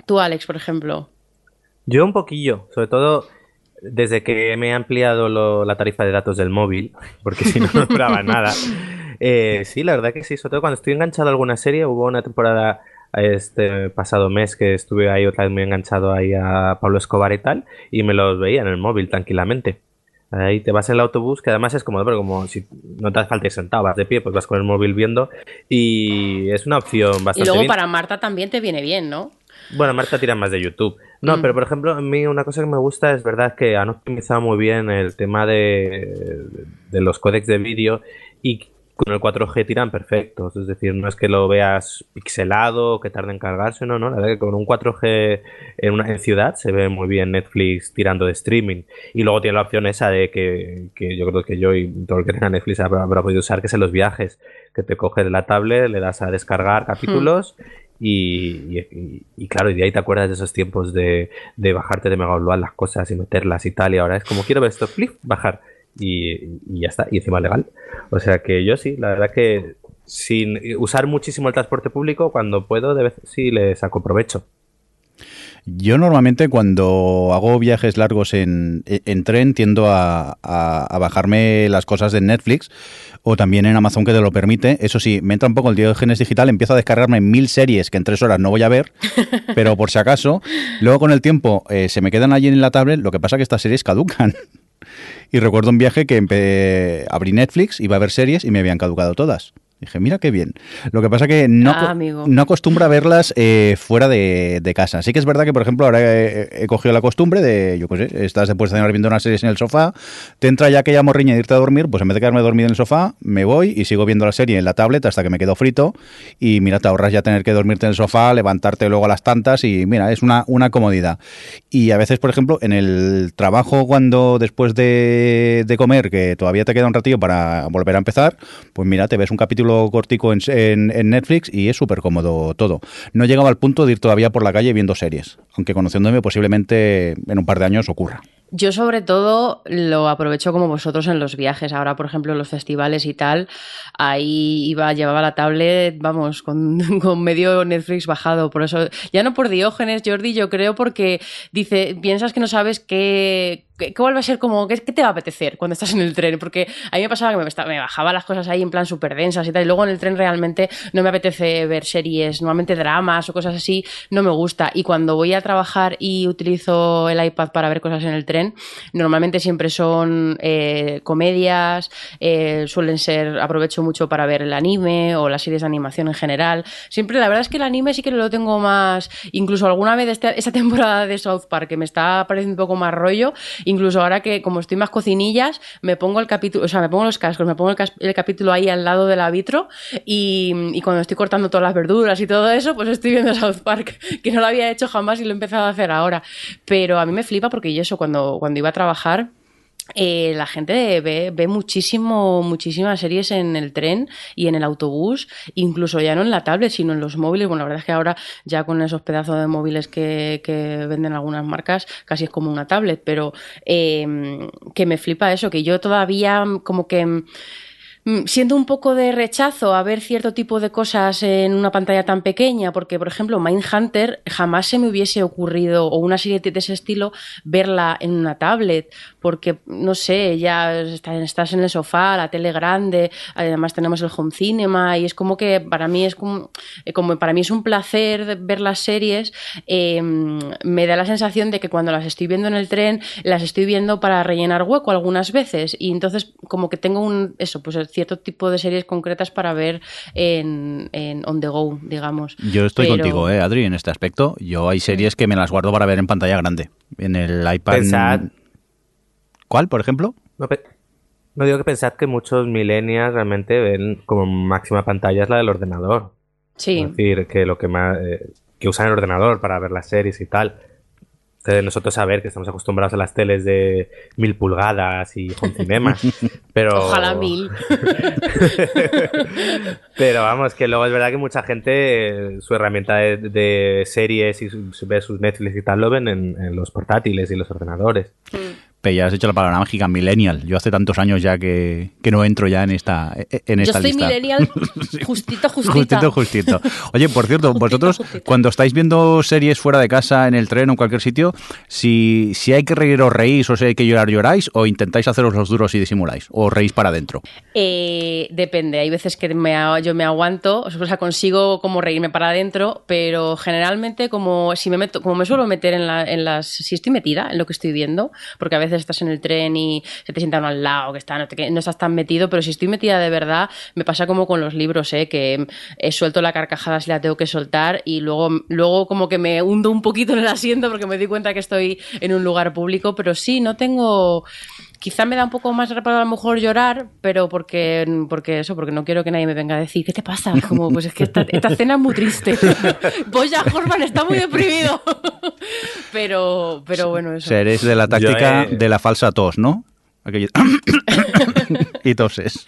Tú, Alex, por ejemplo. Yo un poquillo, sobre todo desde que me he ampliado la tarifa de datos del móvil, porque si no, no duraba nada. Eh, sí, la verdad que sí, sobre todo cuando estoy enganchado a alguna serie, hubo una temporada este pasado mes que estuve ahí otra vez muy enganchado ahí a Pablo Escobar y tal, y me los veía en el móvil tranquilamente. Ahí te vas en el autobús, que además es como, pero como si no te hace falta ir sentado, vas de pie, pues vas con el móvil viendo y es una opción bastante. Y luego para Marta también te viene bien, ¿no? Bueno, Marta tira más de YouTube. No, mm. pero por ejemplo, a mí una cosa que me gusta es verdad que han optimizado muy bien el tema de, de los códecs de vídeo y con el 4G tiran perfectos. Es decir, no es que lo veas pixelado o que tarde en cargarse, no, no. La verdad que con un 4G en, una, en ciudad se ve muy bien Netflix tirando de streaming. Y luego tiene la opción esa de que, que yo creo que yo y todo el que tenga Netflix habrá, podido usar, que es en los viajes. Que te coges la tablet, le das a descargar capítulos. Hmm. Y, y, claro, y de ahí te acuerdas de esos tiempos de, de bajarte de Mega las cosas y meterlas y tal. Y ahora es como quiero ver esto, flip, bajar y, ya está, y encima legal. O sea que yo sí, la verdad que sin usar muchísimo el transporte público, cuando puedo, de vez sí le saco provecho. Yo normalmente cuando hago viajes largos en, tren tiendo a, bajarme las cosas de Netflix o también en Amazon que te lo permite. Eso sí, me entra un poco el Diógenes digital, empiezo a descargarme mil series que en tres horas no voy a ver, pero por si acaso, luego con el tiempo eh, se me quedan allí en la tablet, lo que pasa es que estas series caducan. Y recuerdo un viaje que abrí Netflix, iba a ver series y me habían caducado todas. Dije, mira qué bien. Lo que pasa que no, ah, no acostumbra a verlas eh, fuera de, casa. Así que es verdad que, por ejemplo, ahora he, cogido la costumbre de, yo qué sé, estás después de cenar viendo unas series en el sofá, te entra ya aquella morriña de irte a dormir, pues en vez de quedarme dormido en el sofá, me voy y sigo viendo la serie en la tablet hasta que me quedo frito. Y mira, te ahorras ya tener que dormirte en el sofá, levantarte luego a las tantas y mira, es una, una comodidad. Y a veces, por ejemplo, en el trabajo, cuando después de, de comer, que todavía te queda un ratillo para volver a empezar, pues mira, te ves un capítulo cortico en, Netflix y es súper cómodo todo. No llegaba al punto de ir todavía por la calle viendo series, aunque conociéndome posiblemente en un par de años ocurra. Yo sobre todo lo aprovecho como vosotros en los viajes. Ahora, por ejemplo, en los festivales y tal, ahí iba, llevaba la tablet, vamos, con, con, medio Netflix bajado. Por eso, ya no por Diógenes, Jordi, yo creo porque dice, piensas que no sabes qué, ¿Cuál va a ser como, qué, te va a apetecer cuando estás en el tren? Porque a mí me pasaba que me, me bajaba las cosas ahí en plan súper densas y tal, y luego en el tren realmente no me apetece ver series, normalmente dramas o cosas así, no me gusta. Y cuando voy a trabajar y utilizo el iPad para ver cosas en el tren, normalmente siempre son eh, comedias, eh, suelen ser, aprovecho mucho para ver el anime o las series de animación en general. Siempre, la verdad es que el anime sí que lo tengo más, incluso alguna vez esta, esta temporada de South Park que me está pareciendo un poco más rollo, Incluso ahora que como estoy más cocinillas, me pongo el capítulo, o sea, me pongo los cascos, me pongo el, capítulo ahí al lado del vitro y, cuando estoy cortando todas las verduras y todo eso, pues estoy viendo South Park, que no lo había hecho jamás y lo he empezado a hacer ahora. Pero a mí me flipa porque yo eso cuando, cuando iba a trabajar eh, la gente ve, ve, muchísimo, muchísimas series en el tren y en el autobús, incluso ya no en la tablet, sino en los móviles. Bueno, la verdad es que ahora ya con esos pedazos de móviles que, venden algunas marcas, casi es como una tablet, pero eh, que me flipa eso, que yo todavía como que siento un poco de rechazo a ver cierto tipo de cosas en una pantalla tan pequeña, porque, por ejemplo, Mindhunter jamás se me hubiese ocurrido, o una serie de ese estilo, verla en una tablet, porque, no sé, ya estás en el sofá, la tele grande, además tenemos el home cinema, y es como que para mí es como, eh, como para mí es un placer ver las series, em, me da la sensación de que cuando las estoy viendo en el tren, las estoy viendo para rellenar hueco algunas veces, y entonces como que tengo un, eso, pues cierto tipo de series concretas para ver en, on the go, digamos. Yo estoy contigo, eh, Adri, en este aspecto. Yo hay series que me las guardo para ver en pantalla grande. En el iPad. ¿Cuál, por ejemplo? No, digo que pensad que muchos millennials realmente ven como máxima pantalla es la del ordenador. Sí. Es decir, que lo que más. Eh, que usan el ordenador para ver las series y tal de nosotros saber que estamos acostumbrados a las teles de mil pulgadas y con cinema, pero... Ojalá mil. pero vamos, que luego es verdad que mucha gente su herramienta de, series y su, sus Netflix y tal lo ven en, los portátiles y los ordenadores. Mm. Pero ya has hecho la palabra mágica, millennial. Yo hace tantos años ya que, no entro ya en esta, en esta Yo soy millennial justito, justito. Justito, justito. Oye, por cierto, vosotros cuando estáis viendo series fuera de casa, en el tren o en cualquier sitio, si, si hay que reír o reís o si hay que llorar, lloráis o intentáis haceros los duros y disimuláis o reís para adentro. Eh, depende, hay veces que me, yo me aguanto, o sea, consigo como reírme para adentro, pero generalmente como si me meto, como me suelo meter en, la, en las, si estoy metida en lo que estoy viendo, porque a veces estás en el tren y se te sientan al lado, que está, no, estás tan metido, pero si estoy metida de verdad, me pasa como con los libros, ¿eh? que he suelto la carcajada si la tengo que soltar y luego, luego como que me hundo un poquito en el asiento porque me doy cuenta que estoy en un lugar público, pero sí, no tengo quizá me da un poco más reparo a lo mejor llorar, pero porque, porque eso, porque no quiero que nadie me venga a decir, ¿qué te pasa? Como, pues es que esta, esta cena es muy triste. ya Horman está muy deprimido. pero, pero bueno, eso. Seréis de la táctica de la falsa tos, ¿no? y toses.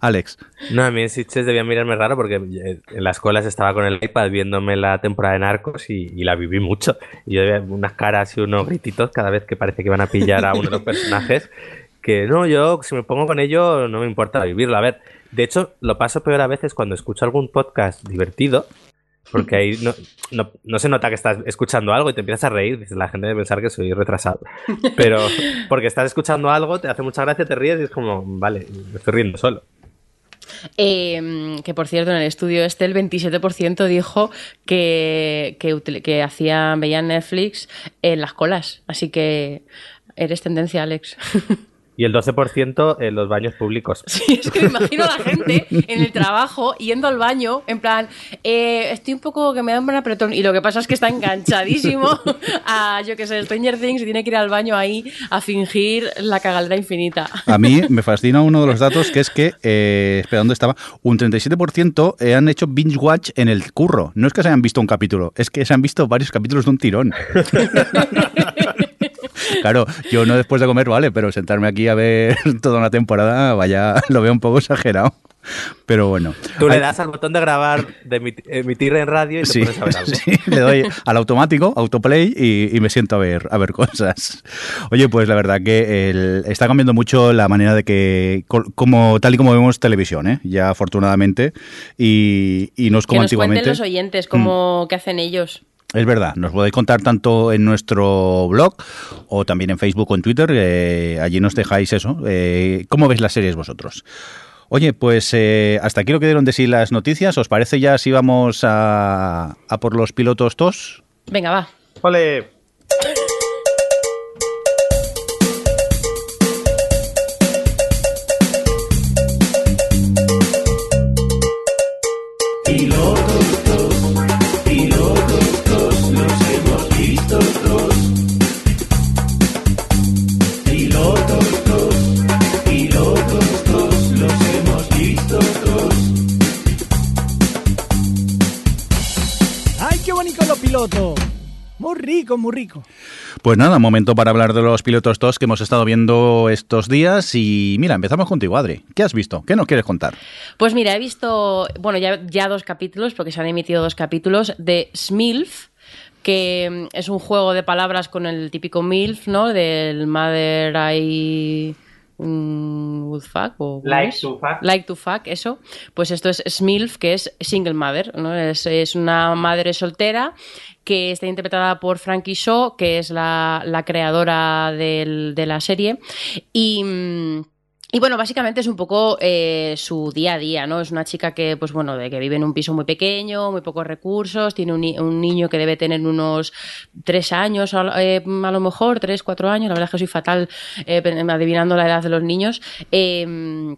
Alex. No, a mí en Sitches debía mirarme raro porque eh, en la escuela estaba con el iPad viéndome la temporada de Narcos y, la viví mucho. Y yo veía unas caras y unos grititos cada vez que parece que van a pillar a uno de los personajes. Que no, yo si me pongo con ello no me importa vivirlo. A ver, de hecho, lo paso peor a veces cuando escucho algún podcast divertido porque ahí no, no, se nota que estás escuchando algo y te empiezas a reír. Dices, la gente debe pensar que soy retrasado. Pero porque estás escuchando algo, te hace mucha gracia, te ríes y es como, vale, me estoy riendo solo. Em, que por cierto, en el estudio este, el 27% dijo que, que, que hacía, veían Netflix en las colas. Así que eres tendencia, Alex. Y el 12% en los baños públicos. Sí, es que me imagino a la gente en el trabajo yendo al baño, en plan, eh, estoy un poco que me da un buen apretón. Y lo que pasa es que está enganchadísimo a, yo que sé, Stranger Things y tiene que ir al baño ahí a fingir la cagadera infinita. A mí me fascina uno de los datos que es que, eh, espera, ¿dónde estaba? Un 37% eh, han hecho binge watch en el curro. No es que se hayan visto un capítulo, es que se han visto varios capítulos de un tirón. Claro, yo no después de comer, vale, pero sentarme aquí a ver toda una temporada, vaya, lo veo un poco exagerado. Pero bueno. Tú le das al botón de grabar, de emitir en radio y te pones a ver algo. Sí, le doy al automático, autoplay y, me siento a ver, a ver cosas. Oye, pues la verdad que está cambiando mucho la manera de que, como tal y como vemos televisión, ¿eh? ya afortunadamente, y, y no es como que nos antiguamente. Cuenten los oyentes cómo, mm. qué hacen ellos. Es verdad, nos podéis contar tanto en nuestro blog o también en Facebook o en Twitter. Eh, allí nos dejáis eso. Eh, ¿Cómo veis las series vosotros? Oye, pues eh, hasta aquí lo que dieron de sí las noticias. ¿Os parece ya si vamos a, a por los pilotos TOS? Venga, va. ¡Ole! Rico, muy rico. Pues nada, momento para hablar de los pilotos TOS que hemos estado viendo estos días. Y mira, empezamos contigo, Adri. ¿Qué has visto? ¿Qué nos quieres contar? Pues mira, he visto, bueno, ya, ya dos capítulos, porque se han emitido dos capítulos, de Smilf, que es un juego de palabras con el típico MILF, ¿no? Del Mother I would fuck o like to fuck. Like to fuck, eso. Pues esto es SMILF, que es single mother, ¿no? Es, es una madre soltera que está interpretada por Frankie Shaw, que es la, la creadora del, de la serie. Y. y bueno, básicamente es un poco eh, su día a día, ¿no? Es una chica que, pues bueno, de que vive en un piso muy pequeño, muy pocos recursos, tiene un, un niño que debe tener unos tres años, eh, a lo mejor, tres, cuatro años, la verdad es que soy fatal eh, adivinando la edad de los niños. Eh,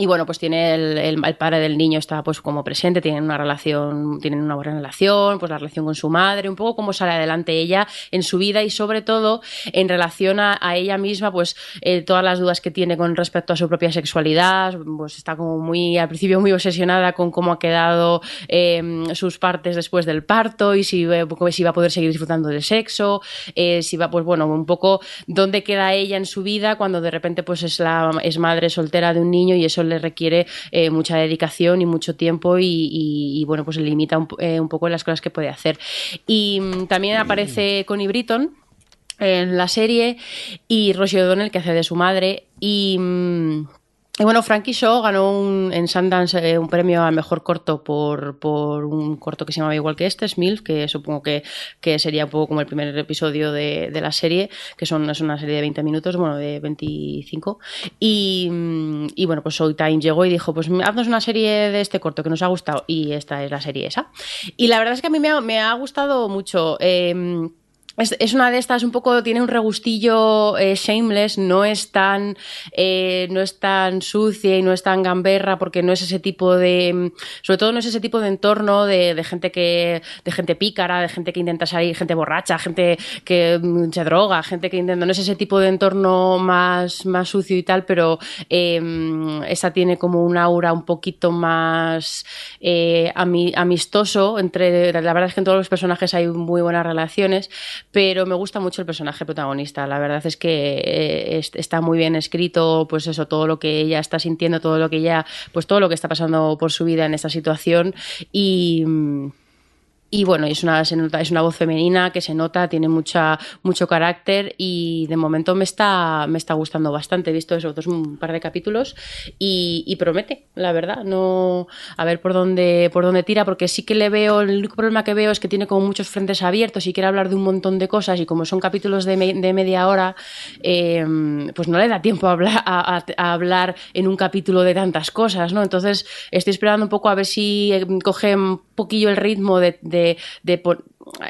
y bueno, pues tiene el, el- padre del niño está pues como presente, tienen una relación, tienen una buena relación, pues la relación con su madre, un poco cómo sale adelante ella en su vida y sobre todo en relación a, ella misma, pues eh, todas las dudas que tiene con respecto a su propia sexualidad, pues está como muy, al principio muy obsesionada con cómo ha quedado eh, sus partes después del parto y si, eh, si va a poder seguir disfrutando del sexo, eh, si va, pues bueno, un poco dónde queda ella en su vida cuando de repente pues es la es madre soltera de un niño y eso le requiere eh, mucha dedicación y mucho tiempo y, bueno pues limita un, eh, poco las cosas que puede hacer. Y mm, también aparece Connie Britton en la serie y Rosie O'Donnell que hace de su madre. Y mm, y bueno, Frankie Shaw ganó en Sundance eh, un premio al mejor corto por, por un corto que se llamaba igual que este, Smilf, que supongo que, que sería un poco como el primer episodio de, de la serie, que son, es una serie de 20 minutos, bueno, de 25. Y, y bueno, pues Showtime llegó y dijo, pues haznos una serie de este corto que nos ha gustado. Y esta es la serie esa. Y la verdad es que a mí me ha, me ha gustado mucho. eh, es, es una de estas, un poco, tiene un regustillo eh, shameless, no es tan eh, no es tan sucia y no es tan gamberra, porque no es ese tipo de. mm, Sobre todo no es ese tipo de entorno de, de gente que. de gente pícara, de gente que intenta salir, gente borracha, gente que mm, se droga, gente que intenta. No es ese tipo de entorno más, más sucio y tal, pero eh, esa tiene como un aura un poquito más eh, ami- amistoso entre. La verdad es que en todos los personajes hay muy buenas relaciones, pero me gusta mucho el personaje protagonista. La verdad es que eh, es- está muy bien escrito, pues eso, todo lo que ella está sintiendo, todo lo que ella, pues todo lo que está pasando por su vida en esta situación y. y bueno, es una, es una voz femenina que se nota, tiene mucha, mucho carácter y de momento me está, me está gustando bastante. He visto esos dos un par de capítulos y, promete, la verdad. No, a ver por dónde, por dónde tira, porque sí que le veo, el único problema que veo es que tiene como muchos frentes abiertos y quiere hablar de un montón de cosas y como son capítulos de, de media hora, eh, pues no le da tiempo a hablar, a, hablar en un capítulo de tantas cosas, ¿no? Entonces estoy esperando un poco a ver si eh, coge un poquillo el ritmo de, de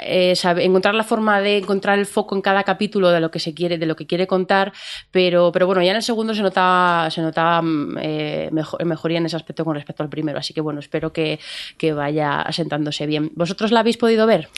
eh, sabe- encontrar la forma de encontrar el foco en cada capítulo de lo que se quiere, de lo que quiere contar, pero, pero bueno, ya en el segundo se notaba, se notaba mm, eh, mejor, mejoría en ese aspecto con respecto al primero, así que bueno, espero que, que vaya asentándose bien. ¿Vosotros la habéis podido ver?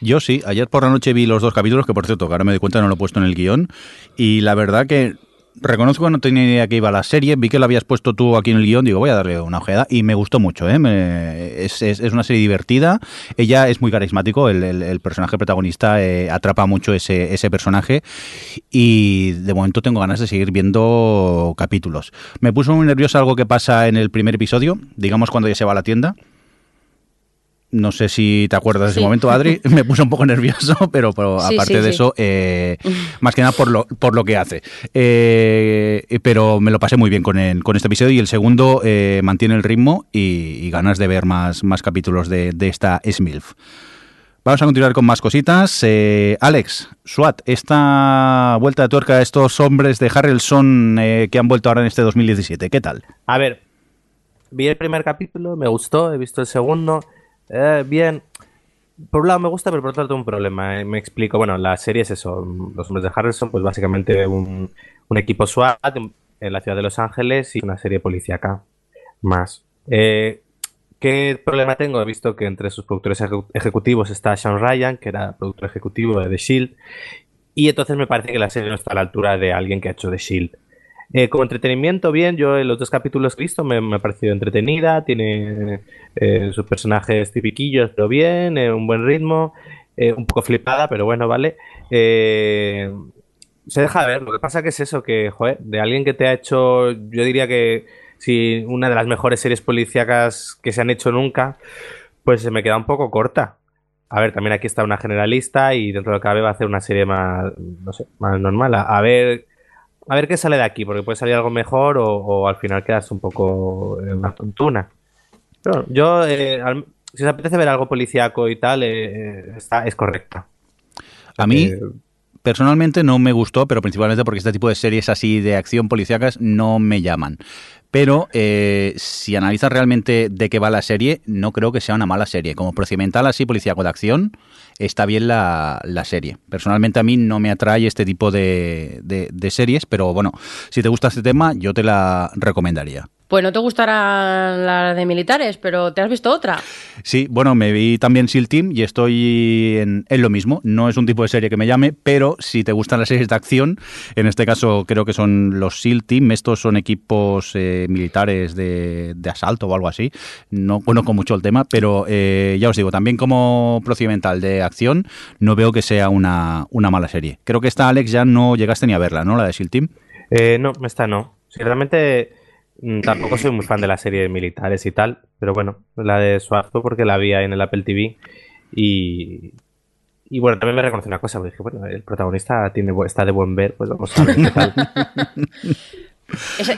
Yo sí, ayer por la noche vi los dos capítulos, que por cierto, que ahora me doy cuenta no lo he puesto en el guion, y la verdad que reconozco que no tenía idea que iba la serie, vi que lo habías puesto tú aquí en el guion, digo, voy a darle una ojeada, y me gustó mucho, ¿eh? Es, es- una serie divertida, ella es muy carismático, el, personaje protagonista eh, atrapa mucho ese, ese personaje, y de momento tengo ganas de seguir viendo capítulos. Me puso muy nervioso algo que pasa en el primer episodio, digamos cuando ya se va a la tienda, no sé si te acuerdas de ese Sí. momento, Adri. Me puso un poco nervioso, pero, pero Sí, aparte sí, de sí. eso, eh, más que nada por lo, por lo que hace. Eh, pero me lo pasé muy bien con, el- con este episodio y el segundo eh, mantiene el ritmo y, y ganas de ver más, más capítulos de, de esta SMILF. Vamos a continuar con más cositas. Eh, Alex, SWAT, esta vuelta de tuerca a estos hombres de Harrelson eh, que han vuelto ahora en este 2017, ¿qué tal? A ver, vi el primer capítulo, me gustó, he visto el segundo, eh, bien. Por un lado me gusta, pero por otro lado tengo un problema. eh, Me explico. Bueno, la serie es eso. Los hombres de Harrison, pues básicamente un, equipo SWAT en- la ciudad de Los Ángeles y una serie policíaca más. Eh, ¿Qué problema tengo? He visto que entre sus productores ejecu- ejecutivos está Sean Ryan, que era productor ejecutivo de The Shield, y entonces me parece que la serie no está a la altura de alguien que ha hecho The Shield. Eh, como entretenimiento, bien, yo en los dos capítulos que he visto me, me ha parecido entretenida, tiene eh, sus personajes tipiquillos, pero bien, eh, un buen ritmo, eh, un poco flipada, pero bueno, vale. Se deja ver, lo que pasa que es eso, que, joder, de alguien que te ha hecho, yo diría que si una de las mejores series policíacas que se han hecho nunca, pues se me queda un poco corta. A ver, también aquí está una generalista y dentro de lo que cabe va a hacer una serie más, no sé, más normal. A ver a ver qué sale de aquí, porque puede salir algo mejor o, al final quedas un poco en una tontuna. Pero yo, eh, si os apetece ver algo policíaco y tal, eh, está, es correcta. A mí, personalmente no me gustó, pero principalmente porque este tipo de series así de acción policíacas no me llaman. Pero eh, si analizas realmente de qué va la serie, no creo que sea una mala serie. Como procedimental así, policíaco de acción, está bien la, serie. Personalmente a mí no me atrae este tipo de, de series, pero bueno, si te gusta este tema, yo te la recomendaría. Pues no te gustará la de militares, pero ¿te has visto otra? Sí, bueno, me vi también SEAL Team y estoy en, lo mismo. No es un tipo de serie que me llame, pero si te gustan las series de acción, en este caso creo que son los SEAL Team, estos son equipos eh, militares de, asalto o algo así. No conozco mucho el tema, pero eh, ya os digo, también como procedimental de acción, no veo que sea una, mala serie. Creo que esta, Alex, ya no llegaste ni a verla, ¿no? La de SEAL Team. Eh, no, esta no. Si realmente tampoco soy muy fan de la serie de militares y tal, pero bueno, la de Suazo porque la vi en el Apple TV y, y bueno, también me reconoce una cosa, porque dije, bueno, el protagonista tiene, está de buen ver, pues vamos a ver qué tal.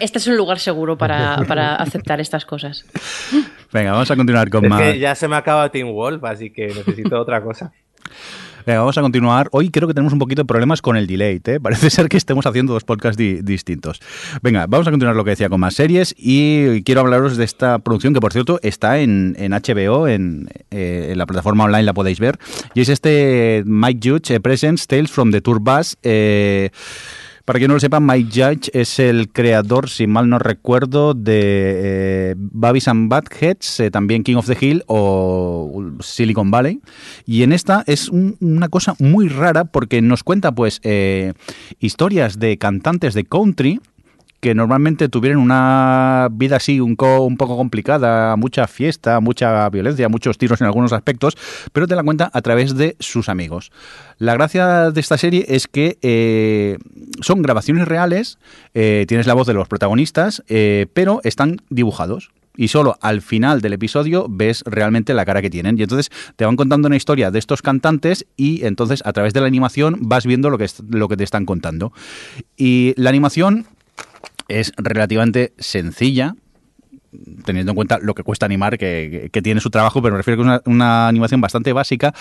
Este es un lugar seguro para, para, aceptar estas cosas. Venga, vamos a continuar con más. Que ya se me acaba Team Wolf, así que necesito otra cosa. Venga, vamos a continuar. Hoy creo que tenemos un poquito de problemas con el delay, ¿eh? Parece ser que estemos haciendo dos podcasts distintos. Venga, vamos a continuar lo que decía con más series y quiero hablaros de esta producción que, por cierto, está en, HBO, eh, en, la plataforma online la podéis ver. Y es este Mike Judge Presents Tales from the Tour Bus. Eh, para quien no lo sepa, Mike Judge es el creador, si mal no recuerdo, de eh, Babys and Badheads, eh, también King of the Hill o Silicon Valley. Y en esta es una cosa muy rara porque nos cuenta pues eh, historias de cantantes de country que normalmente tuvieran una vida así un, un poco complicada, mucha fiesta, mucha violencia, muchos tiros en algunos aspectos, pero te la cuenta a través de sus amigos. La gracia de esta serie es que eh, son grabaciones reales, eh, tienes la voz de los protagonistas, eh, pero están dibujados y solo al final del episodio ves realmente la cara que tienen. Y entonces te van contando una historia de estos cantantes y entonces a través de la animación vas viendo lo que, lo que te están contando. Y la animación es relativamente sencilla, teniendo en cuenta lo que cuesta animar, que, tiene su trabajo, pero me refiero que es una, animación bastante básica,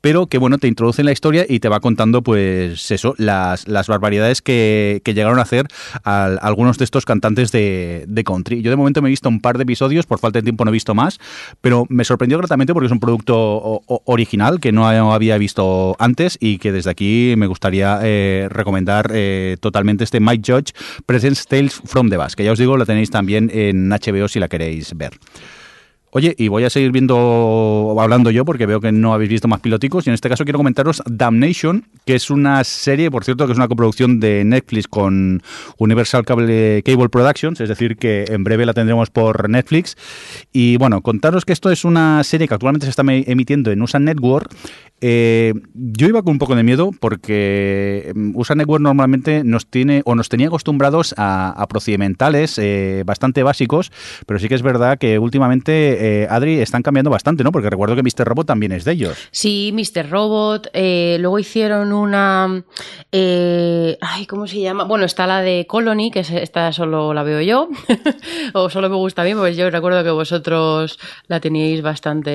pero que bueno, te introduce en la historia y te va contando, pues eso, las, las barbaridades que, llegaron a hacer algunos de estos cantantes de, country. Yo de momento me he visto un par de episodios, por falta de tiempo no he visto más, pero me sorprendió gratamente porque es un producto original que no había visto antes y que desde aquí me gustaría eh, recomendar eh, totalmente este Mike Judge Presents Tales from the Bass, que ya os digo, lo tenéis también en HBO si la queréis ver. Oye, y voy a seguir viendo, hablando yo, porque veo que no habéis visto más piloticos, y en este caso quiero comentaros Damnation, que es una serie, por cierto, que es una coproducción de Netflix con Universal Cable, Productions, es decir, que en breve la tendremos por Netflix. Y bueno, contaros que esto es una serie que actualmente se está emitiendo en USA Network eh, yo iba con un poco de miedo porque mm, USA Network normalmente nos tiene o nos tenía acostumbrados a, procedimentales eh, bastante básicos, pero sí que es verdad que últimamente, eh, Adri, están cambiando bastante, ¿no? Porque recuerdo que Mr. Robot también es de ellos. Sí, Mr. Robot. luego hicieron una. ay, ¿cómo se llama? Bueno, está la de Colony, que esta solo la veo yo, o solo me gusta a mí, pues yo recuerdo que vosotros la teníais bastante.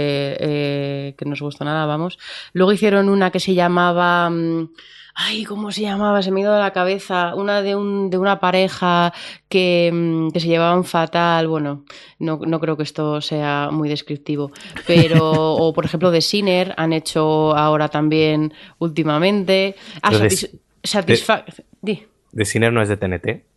que no os gusta nada, vamos. Luego hicieron una que se llamaba... Mm, ay, ¿cómo se llamaba? Se me ha ido de la cabeza. Una de, un, de una pareja que, mm, que, se llevaban fatal. Bueno, no, no, creo que esto sea muy descriptivo. Pero, o por ejemplo, de Sinner han hecho ahora también últimamente. Ah, Satisfaction. De, de Sinner no es de TNT.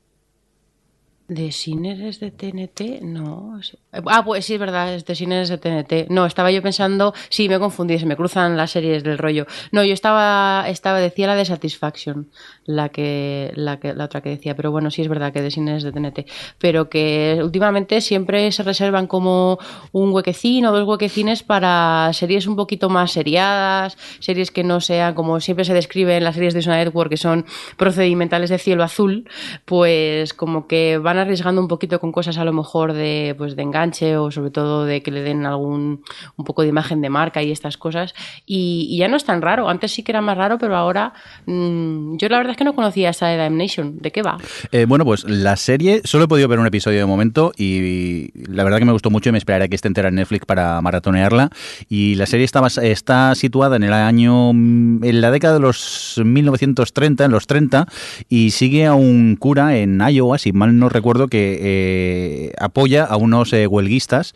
¿De Sinners de TNT? No. Ah, pues sí, es verdad, es de Sinners de TNT. No, estaba yo pensando, sí, me confundí, se me cruzan las series del rollo. No, yo estaba, estaba decía la de Satisfaction, la que, la que, la otra que decía, pero bueno, sí es verdad que de Sinners de TNT. Pero que últimamente siempre se reservan como un huequecín o dos huequecines para series un poquito más seriadas, series que no sean como siempre se describe en las series de Sona Network, que son procedimentales de cielo azul, pues como que van van arriesgando un poquito con cosas a lo mejor de, pues, de enganche o sobre todo de que le den algún un poco de imagen de marca y estas cosas. Y, ya no es tan raro. Antes sí que era más raro, pero ahora mm, yo la verdad es que no conocía esta de Damnation. ¿De qué va? Eh, bueno, pues la serie solo he podido ver un episodio de momento y la verdad que me gustó mucho y me esperaré que esté entera en Netflix para maratonearla. Y la serie está, está situada en el año, mm, en la década de los 1930, en los 30, y sigue a un cura en Iowa, si mal no recuerdo, que eh, apoya a unos eh, huelguistas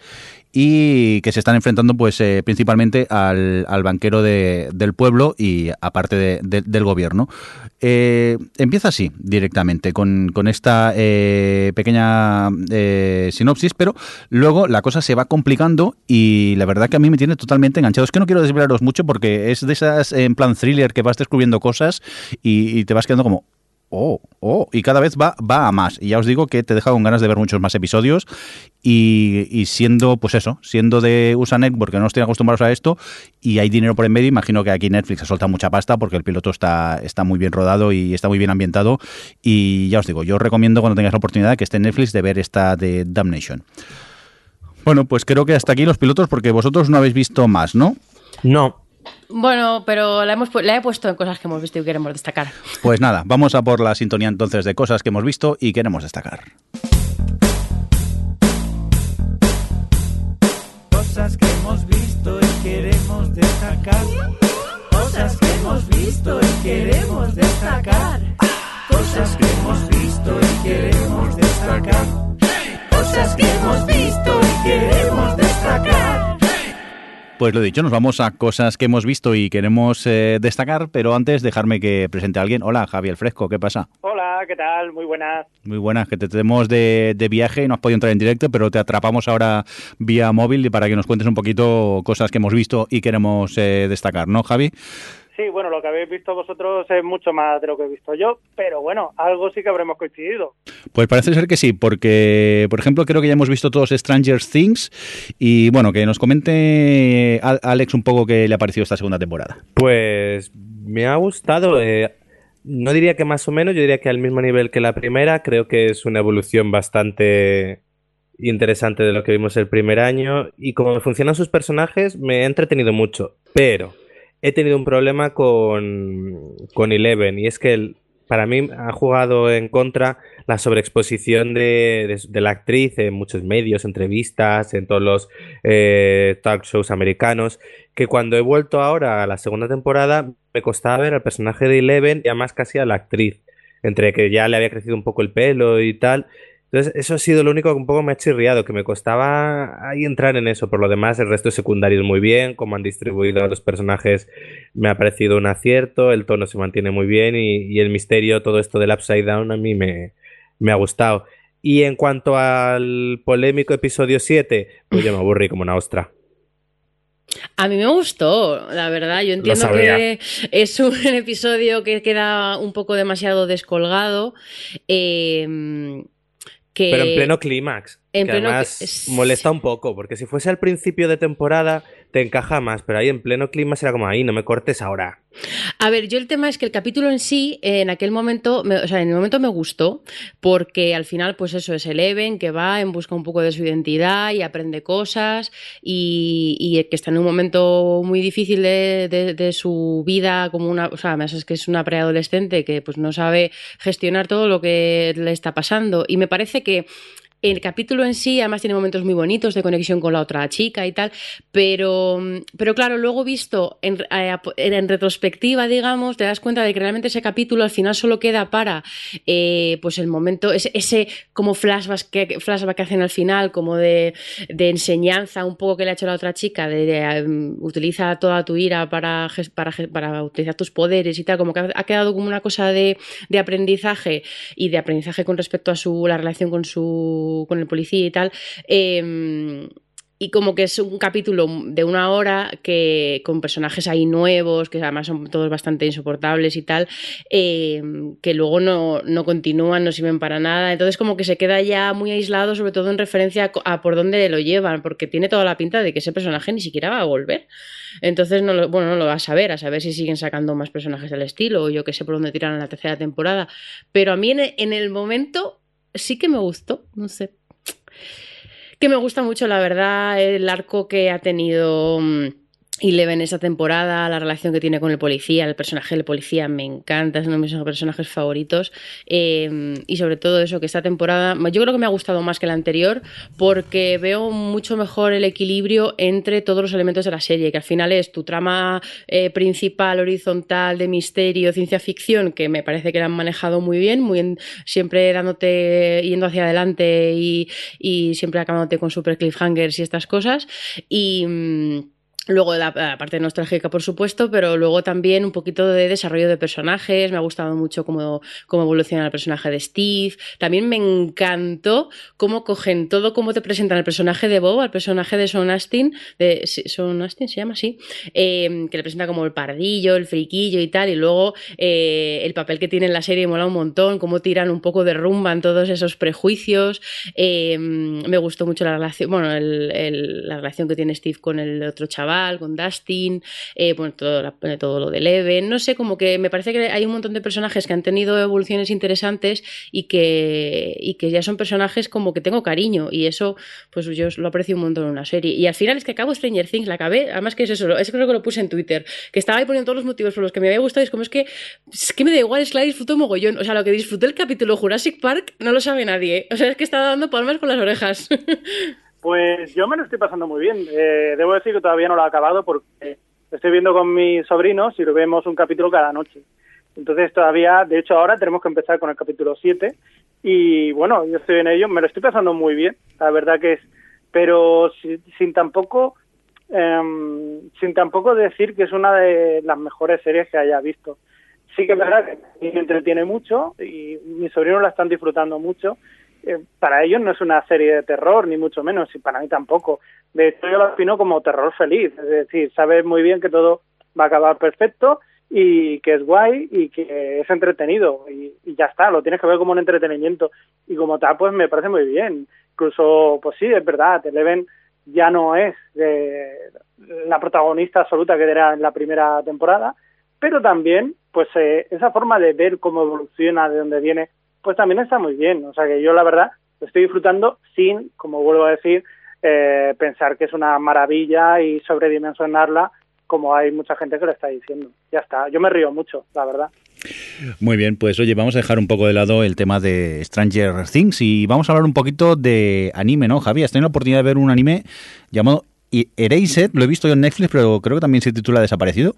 y que se están enfrentando pues eh, principalmente al, banquero del pueblo y aparte del gobierno. Eh, empieza así directamente con, esta eh, pequeña sinopsis, pero luego la cosa se va complicando y la verdad que a mí me tiene totalmente enganchado. Es que no quiero desvelaros mucho porque es de esas en plan thriller que vas descubriendo cosas y te vas quedando como, oh, oh, y cada vez va, va a más. Y ya os digo que te deja con ganas de ver muchos más episodios y, siendo, pues eso, siendo de Usanet, porque no estoy acostumbrados a esto, y hay dinero por en medio, imagino que aquí Netflix ha soltado mucha pasta porque el piloto está, está muy bien rodado y está muy bien ambientado. Y ya os digo, yo os recomiendo cuando tengáis la oportunidad que esté en Netflix de ver esta de Damnation. Bueno, pues creo que hasta aquí los pilotos porque vosotros no habéis visto más, ¿no? No, bueno, pero la, hemos, la he puesto en cosas que hemos visto y queremos destacar. Pues nada, vamos a por la sintonía entonces de cosas que hemos visto y queremos destacar. Cosas que hemos visto y queremos destacar. Cosas que hemos visto y queremos destacar. Cosas que hemos visto y queremos destacar. Cosas que hemos visto y queremos destacar. Pues lo dicho, nos vamos a cosas que hemos visto y queremos eh, destacar, pero antes dejarme que presente a alguien. Hola, Javier Fresco, ¿qué pasa? Hola, ¿qué tal? Muy buenas. Muy buenas, que te tenemos de, viaje y no has podido entrar en directo, pero te atrapamos ahora vía móvil para que nos cuentes un poquito cosas que hemos visto y queremos eh, destacar, ¿no, Javi? Sí, bueno, lo que habéis visto vosotros es mucho más de lo que he visto yo, pero bueno, algo sí que habremos coincidido. Pues parece ser que sí, porque, por ejemplo, creo que ya hemos visto todos Stranger Things y bueno, que nos comente Alex un poco qué le ha parecido esta segunda temporada. Pues me ha gustado. Eh, no diría que más o menos, yo diría que al mismo nivel que la primera, creo que es una evolución bastante interesante de lo que vimos el primer año y como funcionan sus personajes me ha entretenido mucho, pero he tenido un problema con, con Eleven y es que para mí ha jugado en contra la sobreexposición de, la actriz en muchos medios, entrevistas, en todos los eh, talk shows americanos, que cuando he vuelto ahora a la segunda temporada me costaba ver al personaje de Eleven y además casi a la actriz, entre que ya le había crecido un poco el pelo y tal, entonces, eso ha sido lo único que un poco me ha chirriado, que me costaba ahí entrar en eso. Por lo demás, el resto de secundarios muy bien, cómo han distribuido a los personajes me ha parecido un acierto, el tono se mantiene muy bien y, el misterio, todo esto del Upside Down a mí me, ha gustado. Y en cuanto al polémico episodio 7, pues yo me aburrí como una ostra. A mí me gustó, la verdad. Yo entiendo que es un episodio que queda un poco demasiado descolgado. Eh, pero en pleno clímax. que además molesta un poco, porque si fuese al principio de temporada te encaja más, pero ahí en pleno clima será como ahí, no me cortes ahora. A ver, yo el tema es que el capítulo en sí, en aquel momento, o sea, en el momento me gustó, porque al final, pues eso, es el Even que va en busca un poco de su identidad y aprende cosas y, que está en un momento muy difícil de, su vida, como una, o sea, además es que es una preadolescente que pues no sabe gestionar todo lo que le está pasando y me parece que el capítulo en sí, además, tiene momentos muy bonitos de conexión con la otra chica y tal, pero, pero claro, luego visto en, eh, en, retrospectiva, digamos, te das cuenta de que realmente ese capítulo al final solo queda para eh, pues el momento, ese, ese como flashback que, que hacen al final, como de, enseñanza un poco que le ha hecho la otra chica, de, um, utiliza toda tu ira para, utilizar tus poderes y tal, como que ha quedado como una cosa de, de aprendizaje y de aprendizaje con respecto a su, la relación con su con el policía y tal. Em, y como que es un capítulo de una hora que con personajes ahí nuevos, que además son todos bastante insoportables y tal, em, que luego no, no, continúan, no sirven para nada. Entonces como que se queda ya muy aislado, sobre todo en referencia a, por dónde lo llevan, porque tiene toda la pinta de que ese personaje ni siquiera va a volver. Entonces no lo, bueno, no lo vas a ver, a saber si siguen sacando más personajes del estilo, o yo que sé por dónde tiran en la tercera temporada. Pero a mí en el momento sí que me gustó, no sé. Que me gusta mucho, la verdad, el arco que ha tenido mm, y le ven esa temporada, la relación que tiene con el policía, el personaje del policía me encanta, es uno de mis personajes favoritos. Em, y sobre todo eso, que esta temporada, yo creo que me ha gustado más que la anterior, porque veo mucho mejor el equilibrio entre todos los elementos de la serie, que al final es tu trama eh, principal, horizontal, de misterio, ciencia ficción, que me parece que la han manejado muy bien, muy siempre dándote, yendo hacia adelante y, y siempre acabándote con super cliffhangers y estas cosas. Y. Luego la, parte nostálgica, por supuesto, pero luego también un poquito de desarrollo de personajes. Me ha gustado mucho cómo, cómo evoluciona el personaje de Steve. También me encantó cómo cogen todo, cómo te presentan el personaje de Bob, al personaje de Son Astin, de Son Astin se llama así, em, que le presenta como el pardillo, el friquillo y tal, y luego eh, el papel que tiene en la serie mola un montón, cómo tiran un poco de rumba en todos esos prejuicios. Em, me gustó mucho la relación, bueno, la relación que tiene Steve con el otro chaval con Dustin, eh, todo, todo, lo de Leven, no sé, como que me parece que hay un montón de personajes que han tenido evoluciones interesantes y que, y que ya son personajes como que tengo cariño y eso pues yo lo aprecio un montón en una serie. Y al final es que acabo Stranger Things, la acabé, además que es eso, es creo que lo puse en Twitter, que estaba ahí poniendo todos los motivos por los que me había gustado y es como es que, es que me da igual, es que la disfruto mogollón, o sea, lo que disfruté el capítulo Jurassic Park no lo sabe nadie, o sea, es que estaba dando palmas con las orejas. Pues yo me lo estoy pasando muy bien. Eh, debo decir que todavía no lo he acabado porque estoy viendo con mis sobrinos y lo vemos un capítulo cada noche. Entonces todavía, de hecho ahora tenemos que empezar con el capítulo 7 y bueno, yo estoy en ello, me lo estoy pasando muy bien, la verdad que es, pero sin, tampoco, em, sin tampoco decir que es una de las mejores series que haya visto. Sí que es verdad que me entretiene mucho y mis sobrinos la están disfrutando mucho eh, para ellos no es una serie de terror, ni mucho menos, y para mí tampoco. De hecho, yo lo opino como terror feliz, es decir, sabes muy bien que todo va a acabar perfecto y que es guay y que es entretenido y, ya está, lo tienes que ver como un entretenimiento y como tal, pues me parece muy bien. Incluso, pues sí, es verdad, Eleven ya no es eh, la protagonista absoluta que era en la primera temporada, pero también, pues eh, esa forma de ver cómo evoluciona, de dónde viene, pues también está muy bien. O sea que yo la verdad lo estoy disfrutando sin, como vuelvo a decir, eh, pensar que es una maravilla y sobredimensionarla como hay mucha gente que lo está diciendo. Ya está, yo me río mucho, la verdad. Muy bien, pues oye, vamos a dejar un poco de lado el tema de Stranger Things y vamos a hablar un poquito de anime, ¿no, Javi? ¿Has tenido la oportunidad de ver un anime llamado Erased? Lo he visto yo en Netflix, pero creo que también se titula Desaparecido.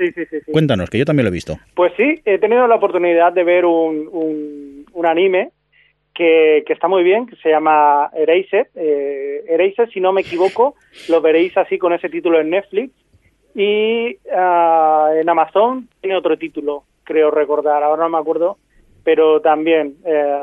Sí, sí, sí, Cuéntanos, que yo también lo he visto. Pues sí, he tenido la oportunidad de ver un, un, anime que, está muy bien, que se llama Erased. Eh, Erased, si no me equivoco, lo veréis así con ese título en Netflix. Y ah, en Amazon tiene otro título, creo recordar, ahora no me acuerdo, pero también, eh,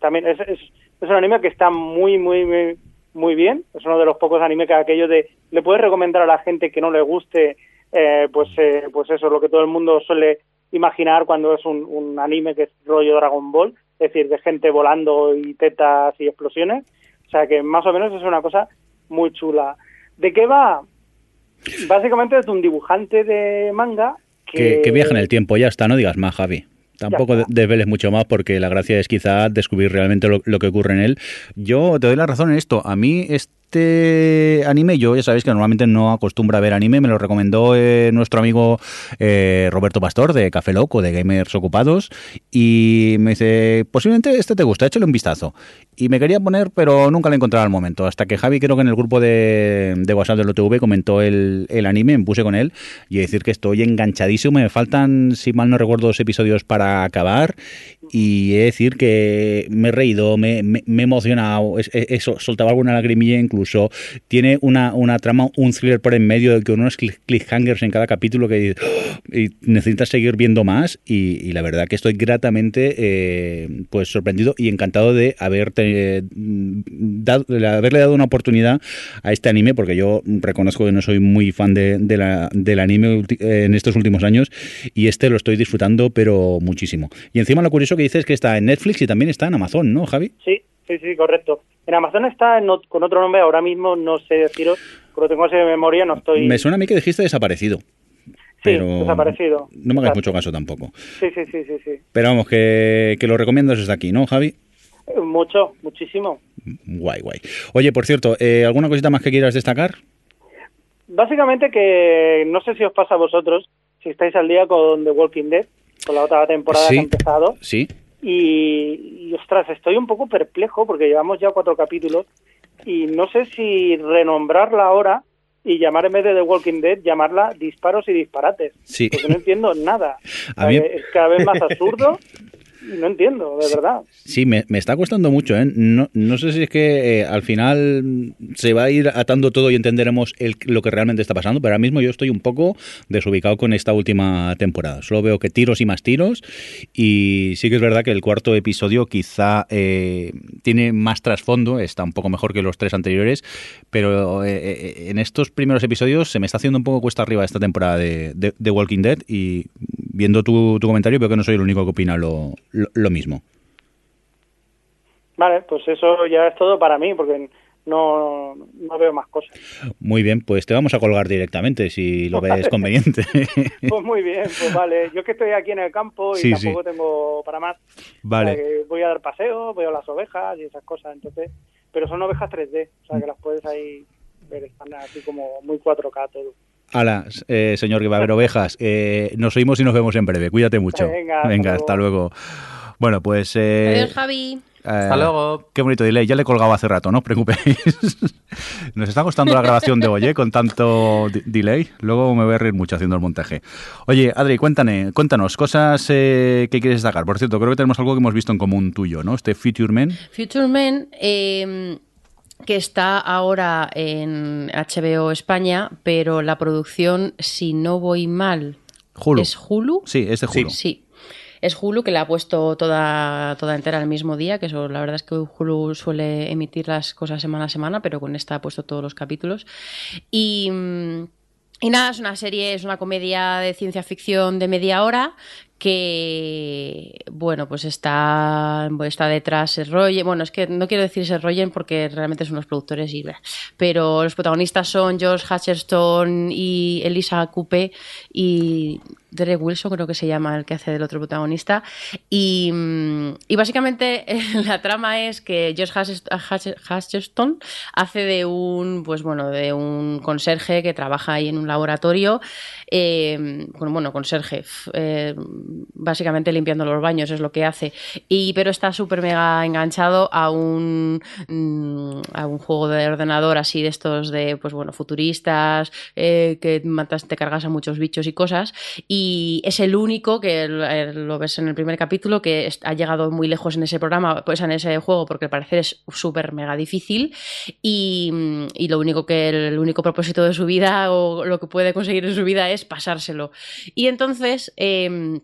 también es, es, es, un anime que está muy, muy, muy, muy bien. Es uno de los pocos animes que aquello de le puedes recomendar a la gente que no le guste eh, pues, eh, pues eso es lo que todo el mundo suele imaginar cuando es un, anime que es rollo Dragon Ball, es decir, de gente volando y tetas y explosiones. O sea que más o menos es una cosa muy chula. ¿De qué va? Básicamente es un dibujante de manga que... que, viaja en el tiempo, ya está, no digas más, Javi. Tampoco desveles mucho más porque la gracia es quizá descubrir realmente lo, lo, que ocurre en él. Yo te doy la razón en esto. A mí este este anime, yo ya sabéis que normalmente no acostumbro a ver anime, me lo recomendó eh, nuestro amigo eh, Roberto Pastor de Café Loco, de Gamers Ocupados, y me dice, posiblemente este te gusta, échale un vistazo. Y me quería poner, pero nunca lo encontraba al momento, hasta que Javi creo que en el grupo de, de WhatsApp del OTV comentó el, el, anime, me puse con él, y decir que estoy enganchadísimo, me faltan, si mal no recuerdo, dos episodios para acabar, y he decir que me he reído, me, me, he emocionado, eso, soltaba alguna lagrimilla incluso tiene una, una trama, un thriller por en medio de que unos cliffhangers en cada capítulo que y necesitas seguir viendo más y, la verdad que estoy gratamente eh, pues sorprendido y encantado de haberte dado, haberle dado una oportunidad a este anime porque yo reconozco que no soy muy fan de, la, del anime en estos últimos años y este lo estoy disfrutando pero muchísimo. Y encima lo curioso que dices es que está en Netflix y también está en Amazon, ¿no, Javi? Sí, sí, sí, correcto. En Amazon está con otro nombre, ahora mismo no sé deciros, pero tengo ese de memoria, no estoy... Me suena a mí que dijiste desaparecido. Sí, desaparecido. No me hagas mucho caso tampoco. Sí, sí, sí, sí, sí. Pero vamos, que, que lo recomiendas desde aquí, ¿no, Javi? Mucho, muchísimo. Guay, guay. Oye, por cierto, eh, ¿alguna cosita más que quieras destacar? Básicamente que no sé si os pasa a vosotros, si estáis al día con The Walking Dead, con la otra temporada que ha empezado. Sí. Y, y, ostras, estoy un poco perplejo porque llevamos ya cuatro capítulos y no sé si renombrarla ahora y llamar en vez de The Walking Dead, llamarla disparos y disparates. Sí. Porque no entiendo nada. Es cada vez más absurdo no entiendo, de verdad. Sí, me, está costando mucho, ¿eh? No, no sé si es que eh, al final se va a ir atando todo y entenderemos lo que realmente está pasando, pero ahora mismo yo estoy un poco desubicado con esta última temporada. Solo veo que tiros y más tiros y sí que es verdad que el cuarto episodio quizá eh, tiene más trasfondo, está un poco mejor que los tres anteriores, pero eh, en estos primeros episodios se me está haciendo un poco cuesta arriba esta temporada de, de, Walking Dead y viendo tu, tu comentario veo que no soy el único que opina lo, lo, mismo. Vale, pues eso ya es todo para mí, porque no, no, veo más cosas. Muy bien, pues te vamos a colgar directamente si lo ves conveniente. pues muy bien, pues vale. Yo que estoy aquí en el campo y tampoco tengo para más. Vale. voy a dar paseo, voy a las ovejas y esas cosas, entonces. Pero son ovejas 3D, o sea que las puedes ahí ver, están así como muy 4K todo. Hola, eh, señor que va a haber ovejas. Eh, nos oímos y nos vemos en breve. Cuídate mucho. Venga, hasta, luego. Bueno, pues... Eh, Adiós, Javi. hasta luego. Qué bonito delay. Ya le he colgado hace rato, no os preocupéis. Nos está costando la grabación de hoy, con tanto delay. Luego me voy a reír mucho haciendo el montaje. Oye, Adri, cuéntame, cuéntanos cosas que quieres destacar. Por cierto, creo que tenemos algo que hemos visto en común tuyo, ¿no? Este Future Men. Future Men... Eh que está ahora en HBO España, pero la producción, si no voy mal, ¿es Hulu? Sí, es de Hulu. Sí. Es Hulu que la ha puesto toda, toda entera el mismo día, que eso la verdad es que Hulu suele emitir las cosas semana a semana, pero con esta ha puesto todos los capítulos. Y, y nada, es una serie, es una comedia de ciencia ficción de media hora que, bueno, pues está, está detrás el Royen. Bueno, es que no quiero decir ese Royen porque realmente son los productores y pero los protagonistas son George Hatcherstone y Elisa Coupe y Derek Wilson, creo que se llama el que hace del otro protagonista. Y, y básicamente la trama es que George Hatcherstone hace de un, pues bueno, de un conserje que trabaja ahí en un laboratorio. Eh, bueno, conserje. Eh, básicamente limpiando los baños, es lo que hace. Y, pero está súper mega enganchado a un, mm, a un juego de ordenador así de estos de, pues bueno, futuristas, eh, que matas, te cargas a muchos bichos y cosas. Y es el único que lo ves en el primer capítulo que ha llegado muy lejos en ese programa, pues en ese juego, porque al parecer es súper mega difícil. Y, y, lo único que el único propósito de su vida o lo que puede conseguir en su vida es pasárselo. Y entonces. Eh,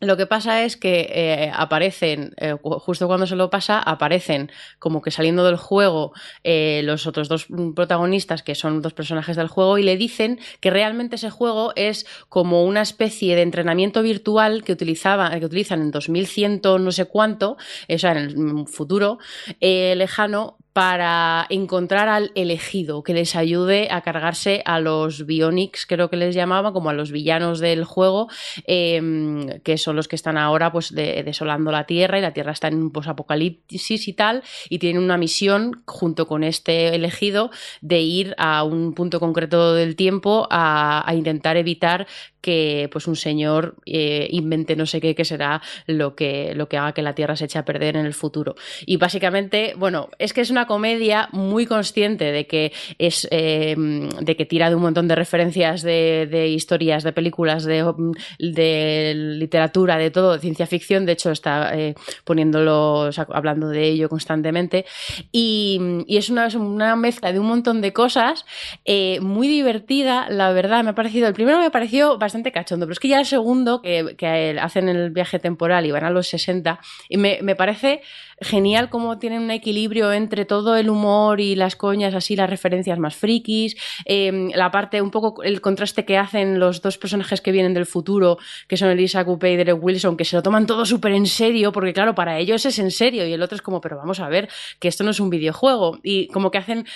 lo que pasa es que eh, aparecen, eh, justo cuando se lo pasa, aparecen como que saliendo del juego eh, los otros dos protagonistas, que son dos personajes del juego, y le dicen que realmente ese juego es como una especie de entrenamiento virtual que, utilizaba, que utilizan en 2100 no sé cuánto, o sea, en el futuro lejano, para encontrar al elegido que les ayude a cargarse a los Bionics, creo que les llamaba, como a los villanos del juego, em, que son los que están ahora pues desolando la Tierra y la Tierra está en un posapocalipsis y tal, y tienen una misión junto con este elegido de ir a un punto concreto del tiempo a, a intentar evitar que pues un señor eh, invente no sé qué que será lo que, lo que haga que la Tierra se eche a perder en el futuro. Y básicamente, bueno, es que es una comedia muy consciente de que es em, de que tira de un montón de referencias de, historias, de películas, de, literatura, de todo, de ciencia ficción. De hecho, está eh, poniéndolo, hablando de ello constantemente. Y, y es una, una, mezcla de un montón de cosas eh, muy divertida, la verdad. Me ha parecido, el primero me pareció bastante cachondo, pero es que ya el segundo, que, que hacen el viaje temporal y van a los 60, y me, me parece genial cómo tienen un equilibrio entre todo el humor y las coñas, así las referencias más frikis, em, la parte, un poco el contraste que hacen los dos personajes que vienen del futuro, que son Elisa Coupe y Derek Wilson, que se lo toman todo súper en serio, porque claro, para ellos es en serio y el otro es como, pero vamos a ver, que esto no es un videojuego. Y como que hacen,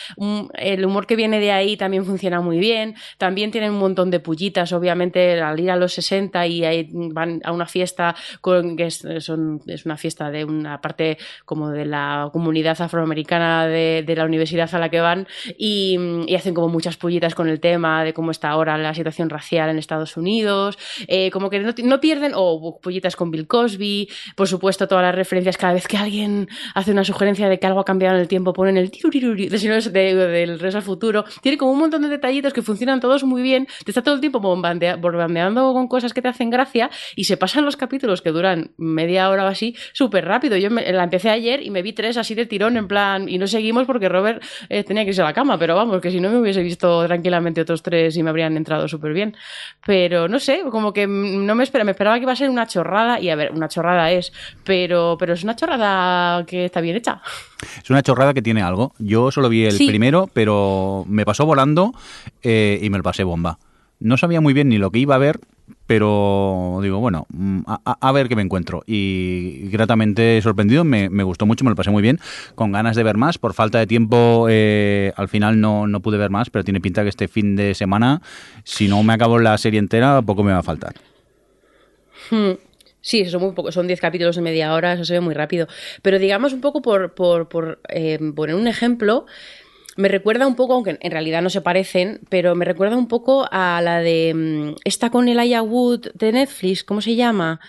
el humor que viene de ahí también funciona muy bien, también tienen un montón de pullitas, obviamente al ir a los 60 y ahí van a una fiesta con, que es, es una fiesta de una parte como de la comunidad afroamericana de, la universidad a la que van y, hacen como muchas pullitas con el tema de cómo está ahora la situación racial en Estados Unidos, eh, como que no, pierden, o pullitas con Bill Cosby, por supuesto todas las referencias cada vez que alguien hace una sugerencia de que algo ha cambiado en el tiempo, ponen el tiruriruri de, del Regreso al Futuro, tiene como un montón de detallitos que funcionan todos muy bien, te está todo el tiempo bombardeando con cosas que te hacen gracia y se pasan los capítulos que duran media hora o así súper rápido. Yo la empecé ayer y me vi tres así de tirón en plan y no seguimos porque Robert eh, tenía que irse a la cama, pero vamos, que si no me hubiese visto tranquilamente otros tres y me habrían entrado súper bien. Pero no sé, como que no me esperaba, me esperaba que iba a ser una chorrada y a ver, una chorrada es, pero, pero es una chorrada que está bien hecha. Es una chorrada que tiene algo. Yo solo vi el primero, pero me pasó volando eh, y me lo pasé bomba. No sabía muy bien ni lo que iba a ver, pero digo, bueno, mm, a, ver qué me encuentro. Y gratamente sorprendido, me, gustó mucho, me lo pasé muy bien, con ganas de ver más. Por falta de tiempo, eh, al final no, no pude ver más, pero tiene pinta que este fin de semana, si no me acabo la serie entera, poco me va a faltar. Hmm. Sí, son muy poco, son 10 capítulos de media hora, eso se ve muy rápido. Pero digamos un poco por, por, por eh, poner un ejemplo, me recuerda un poco, aunque en realidad no se parecen, pero me recuerda un poco a la de mm, esta con el Wood de Netflix, ¿cómo se llama?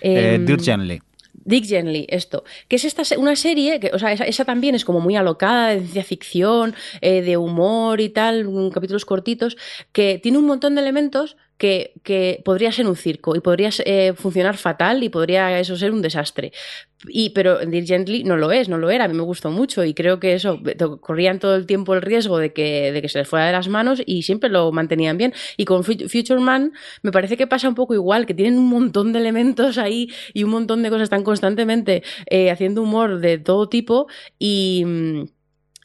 Eh, em, Dirk Gently. Dick Gently, esto. Que es esta una serie, que, o sea, esa, también es como muy alocada, de ciencia ficción, eh, de humor y tal, capítulos cortitos, que tiene un montón de elementos que, que podría ser un circo y podría eh, funcionar fatal y podría eso ser un desastre. Y, pero Dear Gently no lo es, no lo era, a mí me gustó mucho y creo que eso, corrían todo el tiempo el riesgo de que, de que se les fuera de las manos y siempre lo mantenían bien. Y con Future Man me parece que pasa un poco igual, que tienen un montón de elementos ahí y un montón de cosas, están constantemente eh, haciendo humor de todo tipo y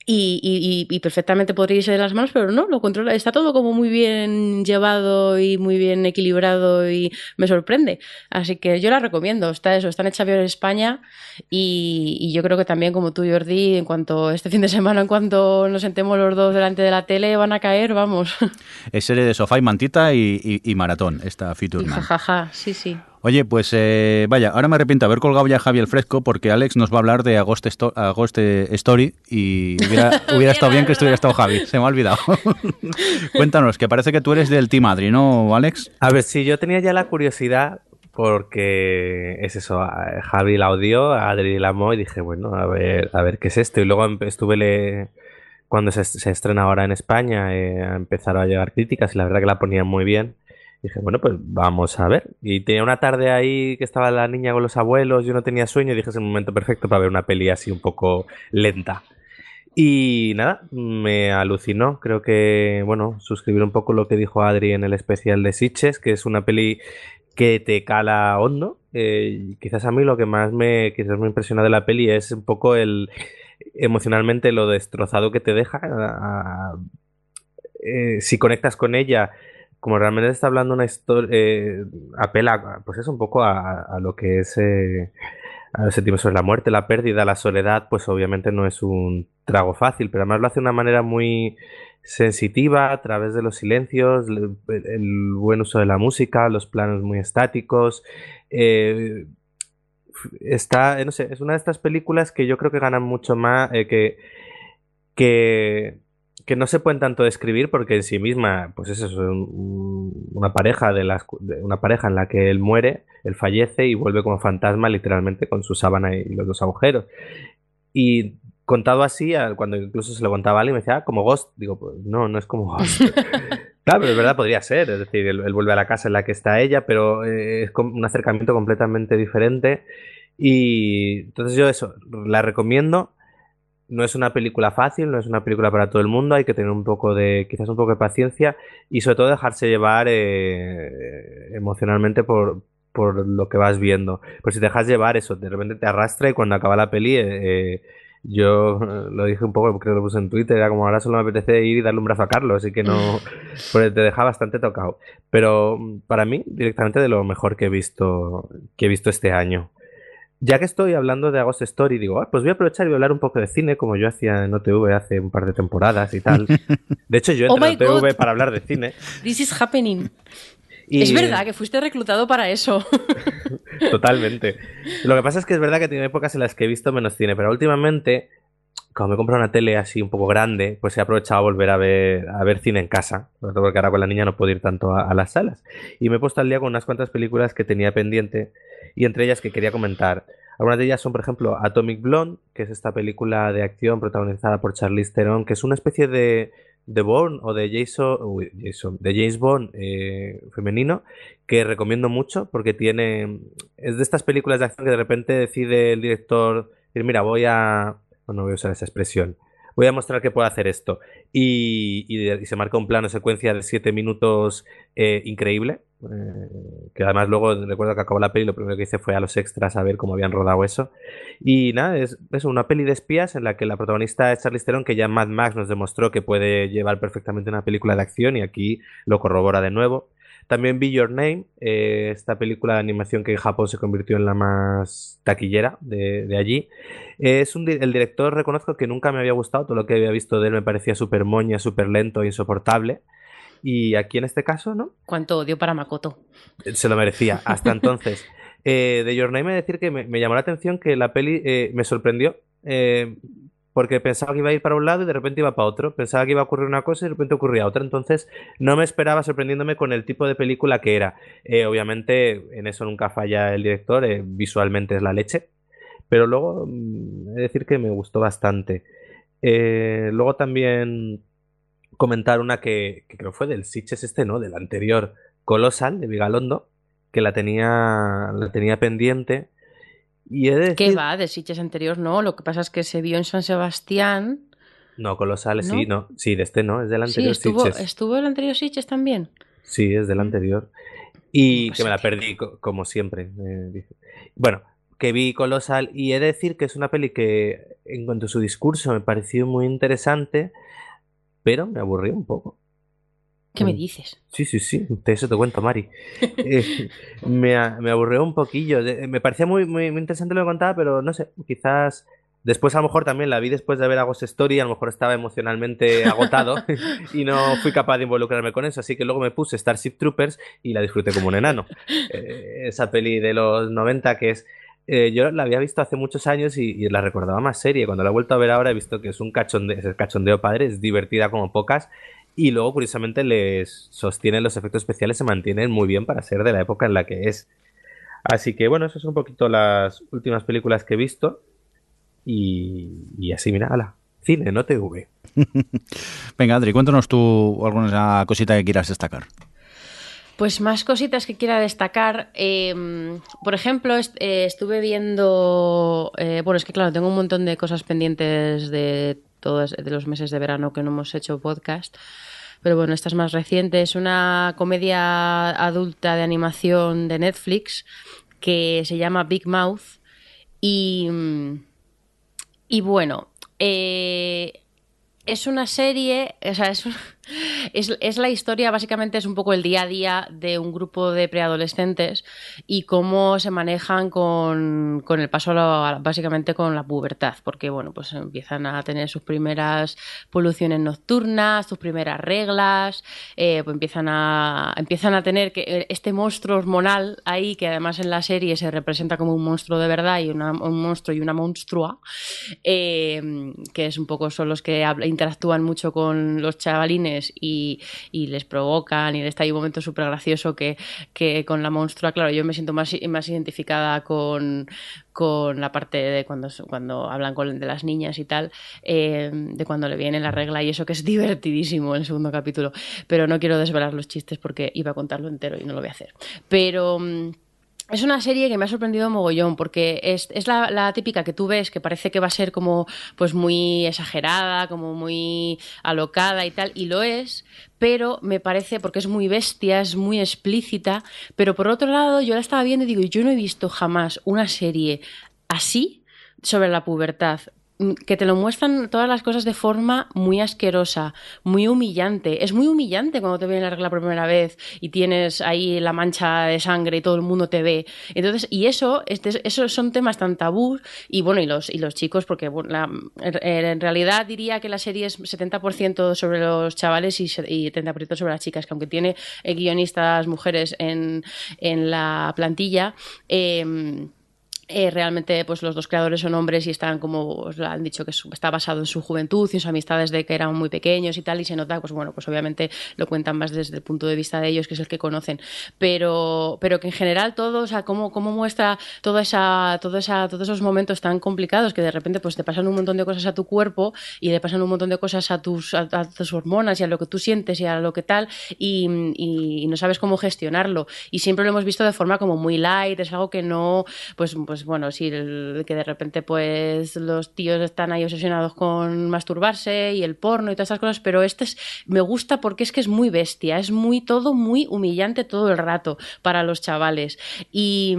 mm, y, y, perfectamente podría irse de las manos, pero no, lo controla. Está todo como muy bien llevado y muy bien equilibrado y me sorprende. Así que yo la recomiendo. Está eso, están hechas bien en España y, yo creo que también, como tú, Jordi, en cuanto este fin de semana, en cuanto nos sentemos los dos delante de la tele, van a caer, vamos. Es serie de sofá y mantita y, maratón, esta Future Jajaja, sí, sí. Oye, pues eh, vaya, ahora me arrepiento de haber colgado ya a Javi el fresco porque Alex nos va a hablar de Agost, Story y hubiera, estado bien que estuviera estado Javi, se me ha olvidado. Cuéntanos, que parece que tú eres del Team Adri, ¿no, Alex? A ver, sí, yo tenía ya la curiosidad porque es eso, Javi la odió, Adri la amó y dije, bueno, a ver, a ver qué es esto. Y luego estuve le, cuando se, estrena ahora en España, eh, empezaron a llegar críticas y la verdad que la ponían muy bien dije, bueno, pues vamos a ver. Y tenía una tarde ahí que estaba la niña con los abuelos, yo no tenía sueño y dije, es el momento perfecto para ver una peli así un poco lenta. Y nada, me alucinó. Creo que, bueno, suscribir un poco lo que dijo Adri en el especial de Sitches, que es una peli que te cala hondo. Eh, quizás a mí lo que más me, quizás me impresiona de la peli es un poco el emocionalmente lo destrozado que te deja. Eh, si conectas con ella como realmente está hablando una historia, eh, apela, pues es un poco a, lo que es eh, a sentimos sobre la muerte, la pérdida, la soledad, pues obviamente no es un trago fácil, pero además lo hace de una manera muy sensitiva a través de los silencios, el, buen uso de la música, los planos muy estáticos. Eh, está, no sé, es una de estas películas que yo creo que ganan mucho más, eh, que, que que no se pueden tanto describir porque en sí misma, pues eso es una pareja de las una pareja en la que él muere, él fallece y vuelve como fantasma literalmente con su sábana y los dos agujeros. Y contado así, cuando incluso se lo contaba a alguien, me decía, ah, como Ghost. Digo, pues no, no es como Ghost. claro, pero es verdad, podría ser. Es decir, él, vuelve a la casa en la que está ella, pero eh, es un acercamiento completamente diferente. Y entonces yo eso, la recomiendo no es una película fácil, no es una película para todo el mundo, hay que tener un poco de, quizás un poco de paciencia y sobre todo dejarse llevar eh, emocionalmente por, por lo que vas viendo. Pues si te dejas llevar eso, de repente te arrastra y cuando acaba la peli, eh, yo lo dije un poco, porque lo puse en Twitter, era como ahora solo me apetece ir y darle un brazo a Carlos, así que no, pues te deja bastante tocado. Pero para mí, directamente de lo mejor que he visto, que he visto este año. Ya que estoy hablando de Agost Story, digo, ah, pues voy a aprovechar y voy a hablar un poco de cine, como yo hacía en OTV hace un par de temporadas y tal. De hecho, yo entré oh en OTV para hablar de cine. This is happening. es verdad que fuiste reclutado para eso. Totalmente. Lo que pasa es que es verdad que tiene épocas en las que he visto menos cine, pero últimamente, como me he comprado una tele así un poco grande, pues he aprovechado a volver a ver, a ver cine en casa, porque ahora con la niña no puedo ir tanto a, las salas. Y me he puesto al día con unas cuantas películas que tenía pendiente y entre ellas que quería comentar. Algunas de ellas son, por ejemplo, Atomic Blonde, que es esta película de acción protagonizada por Charlize Theron, que es una especie de de Bourne o de Jason, Jason de James Bond eh, femenino que recomiendo mucho porque tiene es de estas películas de acción que de repente decide el director mira voy a no voy a usar esa expresión voy a mostrar que puedo hacer esto. Y, se marca un plano secuencia de 7 minutos eh, increíble. Eh, que además luego recuerdo que acabó la peli, lo primero que hice fue a los extras a ver cómo habían rodado eso. Y nada, es, es una peli de espías en la que la protagonista es Charlize Theron, que ya Mad Max nos demostró que puede llevar perfectamente una película de acción y aquí lo corrobora de nuevo. También Be Your Name, eh, esta película de animación que en Japón se convirtió en la más taquillera de, allí. es un, el director reconozco que nunca me había gustado, todo lo que había visto de él me parecía súper moña, súper lento e insoportable. Y aquí en este caso, ¿no? Cuánto odio para Makoto. Se lo merecía, hasta entonces. Eh, de Your Name, me decir que me, llamó la atención que la peli eh, me sorprendió porque pensaba que iba a ir para un lado y de repente iba para otro. Pensaba que iba a ocurrir una cosa y de repente ocurría otra. Entonces no me esperaba sorprendiéndome con el tipo de película que era. Eh, obviamente en eso nunca falla el director, eh, visualmente es la leche. Pero luego, mm, he de decir que me gustó bastante. Eh, luego también comentar una que, que creo fue del Sitches este, ¿no? Del anterior, Colosal, de Vigalondo, que la tenía, la tenía pendiente y ¿Qué va? De Sitges anterior no. Lo que pasa es que se vio en San Sebastián. No, Colosal, sí, no. Sí, de este no, es del anterior sí, estuvo, ¿Estuvo el anterior Sitges también? Sí, es del mm. anterior. Y que me la perdí, como siempre. Eh, bueno, que vi Colosal y he de decir que es una peli que, en cuanto a su discurso, me pareció muy interesante, pero me aburrió un poco. ¿Qué me mm. dices? Sí, sí, sí, eso te cuento, Mari. Eh, me, me, aburrió un poquillo. Me parecía muy, muy, interesante lo que contaba, pero no sé, quizás después a lo mejor también la vi después de ver a Ghost Story, a lo mejor estaba emocionalmente agotado y no fui capaz de involucrarme con eso, así que luego me puse Starship Troopers y la disfruté como un enano. Eh, esa peli de los 90 que es... Eh, yo la había visto hace muchos años y, la recordaba más serie. Cuando la he vuelto a ver ahora he visto que es un cachondeo, es el cachondeo padre, es divertida como pocas y luego, curiosamente, les sostienen los efectos especiales, se mantienen muy bien para ser de la época en la que es. Así que bueno, esas son un poquito las últimas películas que he visto. Y, y así, mira, ala, cine, no TV. Venga, Adri, cuéntanos tú alguna cosita que quieras destacar. Pues más cositas que quiera destacar. Em, por ejemplo, eh, estuve viendo. Eh, bueno, es que claro, tengo un montón de cosas pendientes de todos de los meses de verano que no hemos hecho podcast. Pero bueno, esta es más reciente. Es una comedia adulta de animación de Netflix que se llama Big Mouth. Y, y bueno, eh, es una serie, o sea, es, es, la historia, básicamente es un poco el día a día de un grupo de preadolescentes y cómo se manejan con, con el paso, básicamente con la pubertad, porque bueno, pues empiezan a tener sus primeras poluciones nocturnas, sus primeras reglas, eh, pues empiezan a, empiezan a tener que eh, este monstruo hormonal ahí, que además en la serie se representa como un monstruo de verdad y una, un monstruo y una monstrua, eh, que es un poco son los que interactúan mucho con los chavalines y, les provocan y está ahí un momento súper gracioso que, con la monstrua, claro, yo me siento más, más identificada con, la parte de cuando, cuando hablan con, de las niñas y tal, eh, de cuando le viene la regla y eso que es divertidísimo en el segundo capítulo, pero no quiero desvelar los chistes porque iba a contarlo entero y no lo voy a hacer. Pero... Es una serie que me ha sorprendido mogollón porque es, la, típica que tú ves que parece que va a ser como pues muy exagerada, como muy alocada y tal, y lo es, pero me parece, porque es muy bestia, es muy explícita, pero por otro lado yo la estaba viendo y digo, yo no he visto jamás una serie así sobre la pubertad que te lo muestran todas las cosas de forma muy asquerosa, muy humillante. Es muy humillante cuando te ven la regla por primera vez y tienes ahí la mancha de sangre y todo el mundo te ve. Entonces, y eso, este, esos son temas tan tabú y bueno, y los, y los chicos, porque en realidad diría que la serie es 70% sobre los chavales y, y 30% sobre las chicas, que aunque tiene eh, guionistas mujeres en, en la plantilla, eh, eh, realmente pues los dos creadores son hombres y están como os han dicho que está basado en su juventud y sus amistades de que eran muy pequeños y tal y se nota pues bueno pues obviamente lo cuentan más desde el punto de vista de ellos que es el que conocen. Pero pero que en general todo o sea cómo, cómo muestra toda esa toda esa todos esos momentos tan complicados que de repente pues te pasan un montón de cosas a tu cuerpo y le pasan un montón de cosas a tus a, tus hormonas y a lo que tú sientes y a lo que tal y, no sabes cómo gestionarlo. Y siempre lo hemos visto de forma como muy light es algo que no pues bueno, sí, que de repente pues los tíos están ahí obsesionados con masturbarse y el porno y todas esas cosas, pero este es, me gusta porque es que es muy bestia, es muy todo muy humillante todo el rato para los chavales. Y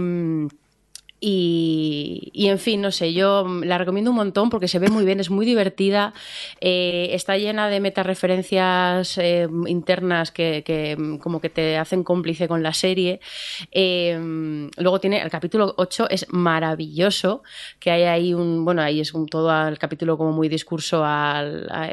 mm, y, en fin, no sé, yo la recomiendo un montón porque se ve muy bien, es muy divertida, eh, está llena de metareferencias eh, internas que, como que te hacen cómplice con la serie. Eh, luego tiene el capítulo 8, es maravilloso, que hay ahí un, bueno, ahí es un, todo el capítulo como muy discurso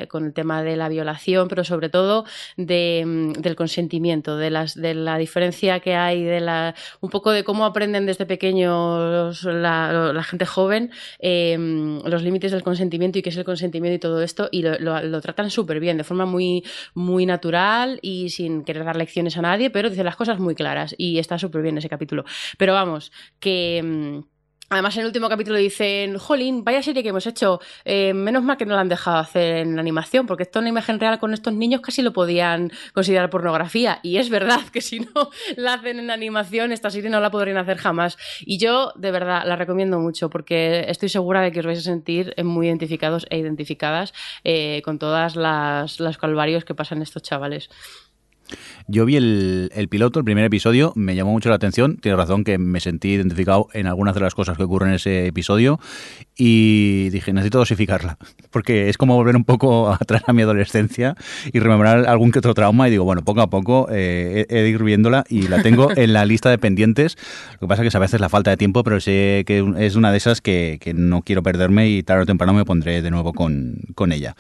con el tema de la violación, pero sobre todo de, del consentimiento, de, las, de la diferencia que hay, de la, un poco de cómo aprenden desde pequeños la, gente joven em, los límites del consentimiento y qué es el consentimiento y todo esto, y lo, tratan súper bien, de forma muy, muy natural y sin querer dar lecciones a nadie, pero dice las cosas muy claras y está súper bien ese capítulo. Pero vamos, que em, Además, en el último capítulo dicen, jolín, vaya serie que hemos hecho, eh, menos mal que no la han dejado hacer en animación, porque esto en imagen real con estos niños casi lo podían considerar pornografía. Y es verdad que si no la hacen en animación, esta serie no la podrían hacer jamás. Y yo, de verdad, la recomiendo mucho, porque estoy segura de que os vais a sentir muy identificados e identificadas eh, con todas las, las calvarios que pasan estos chavales. Yo vi el, piloto, el primer episodio, me llamó mucho la atención. Tiene razón que me sentí identificado en algunas de las cosas que ocurren en ese episodio y dije, necesito dosificarla, porque es como volver un poco atrás a mi adolescencia y rememorar algún que otro trauma. Y digo, bueno, poco a poco eh, he de ir viéndola y la tengo en la lista de pendientes. Lo que pasa es que a veces la falta de tiempo, pero sé que es una de esas que, que no quiero perderme y tarde o temprano me pondré de nuevo con, con ella.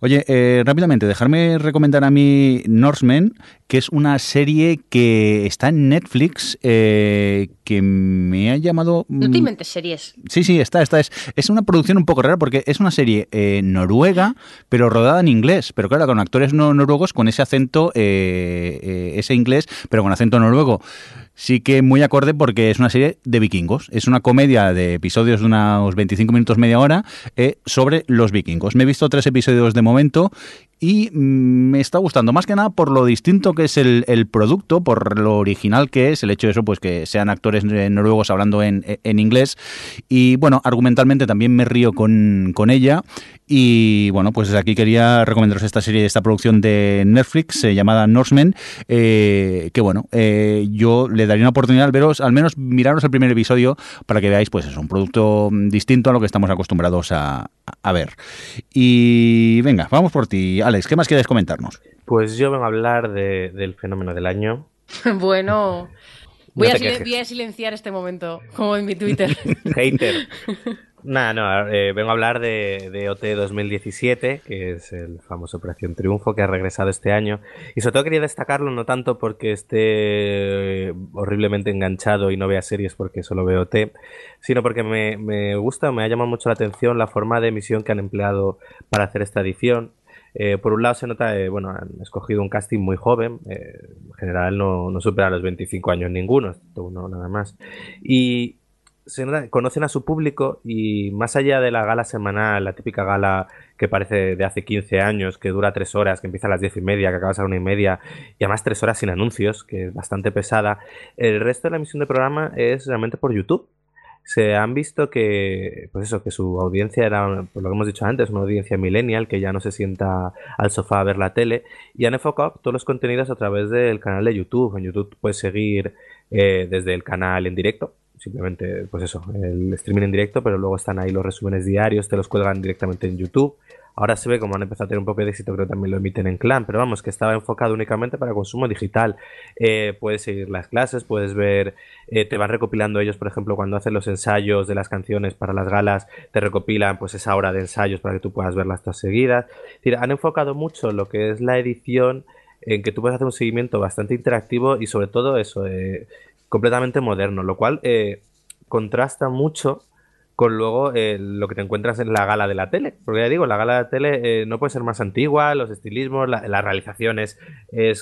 Oye, eh, rápidamente, dejarme recomendar a mí Norsemen, que es una serie que está en Netflix, eh, que me ha llamado... No te inventes series. Sí, sí, está, está. Es, es una producción un poco rara porque es una serie eh, noruega, pero rodada en inglés. Pero claro, con actores noruegos con ese acento, ese inglés, pero con acento noruego sí que muy acorde porque es una serie de vikingos. Es una comedia de episodios de unos 25 minutos, media hora, eh, sobre los vikingos. Me he visto tres episodios de momento y me está gustando. Más que nada por lo distinto que es el, producto, por lo original que es, el hecho de eso, pues que sean actores noruegos hablando en, inglés. Y bueno, argumentalmente también me río con, con ella. Y bueno, pues aquí quería recomendaros esta serie, esta producción de Netflix eh, llamada Norsemen, eh, que bueno, eh, yo le daría una oportunidad al veros, al menos miraros el primer episodio para que veáis, pues es un producto distinto a lo que estamos acostumbrados a, a ver. Y venga, vamos por ti. Alex, ¿qué más quieres comentarnos? Pues yo vengo a hablar del fenómeno del año. bueno, voy, a silenciar este momento, como en mi Twitter. Hater. Nada, no, eh, vengo a hablar de, de, OT 2017, que es el famoso Operación Triunfo que ha regresado este año. Y sobre todo quería destacarlo no tanto porque esté horriblemente enganchado y no vea series porque solo veo OT, sino porque me, me gusta, me ha llamado mucho la atención la forma de emisión que han empleado para hacer esta edición. Eh, por un lado se nota, eh, bueno, han escogido un casting muy joven, en general no, no, supera los 25 años ninguno, uno nada más. Y conocen a su público y más allá de la gala semanal, la típica gala que parece de hace 15 años, que dura tres horas, que empieza a las diez y media, que acaba a las una y media, y además tres horas sin anuncios, que es bastante pesada, el resto de la emisión del programa es realmente por YouTube se han visto que, pues eso, que su audiencia era, por lo que hemos dicho antes, una audiencia millennial que ya no se sienta al sofá a ver la tele y han enfocado todos los contenidos a través del canal de YouTube. En YouTube puedes seguir eh, desde el canal en directo, simplemente, pues eso, el streaming en directo, pero luego están ahí los resúmenes diarios, te los cuelgan directamente en YouTube. Ahora se ve como han empezado a tener un poco de éxito, creo que también lo emiten en clan, pero vamos, que estaba enfocado únicamente para consumo digital. Eh, puedes seguir las clases, puedes ver, eh, te van recopilando ellos, por ejemplo, cuando hacen los ensayos de las canciones para las galas, te recopilan pues esa hora de ensayos para que tú puedas verlas todas seguidas. Es decir, han enfocado mucho lo que es la edición en que tú puedes hacer un seguimiento bastante interactivo y sobre todo eso, eh, completamente moderno, lo cual contrasta mucho con luego eh, lo que te encuentras en la gala de la tele. Porque ya digo, la gala de la tele eh, no puede ser más antigua, los estilismos, la, realización es,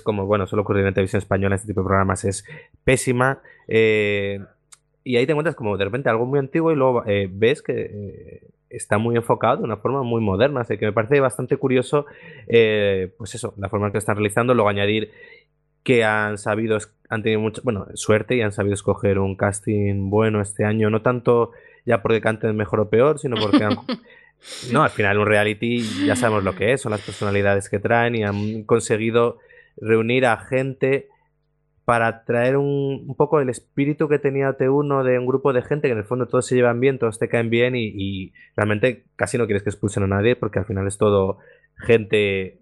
como, bueno, solo ocurre en la televisión española, este tipo de programas es pésima. Eh, y ahí te encuentras como de repente algo muy antiguo y luego ves que está muy enfocado de una forma muy moderna. Así que me parece bastante curioso, pues eso, la forma en que están realizando, luego añadir que han sabido, han tenido mucha, bueno, suerte y han sabido escoger un casting bueno este año, no tanto ya porque canten mejor o peor, sino porque No, al final un reality ya sabemos lo que es, son las personalidades que traen y han conseguido reunir a gente para traer un, poco el espíritu que tenía T1 de un grupo de gente que en el fondo todos se llevan bien, todos te caen bien y, y realmente casi no quieres que expulsen a nadie porque al final es todo gente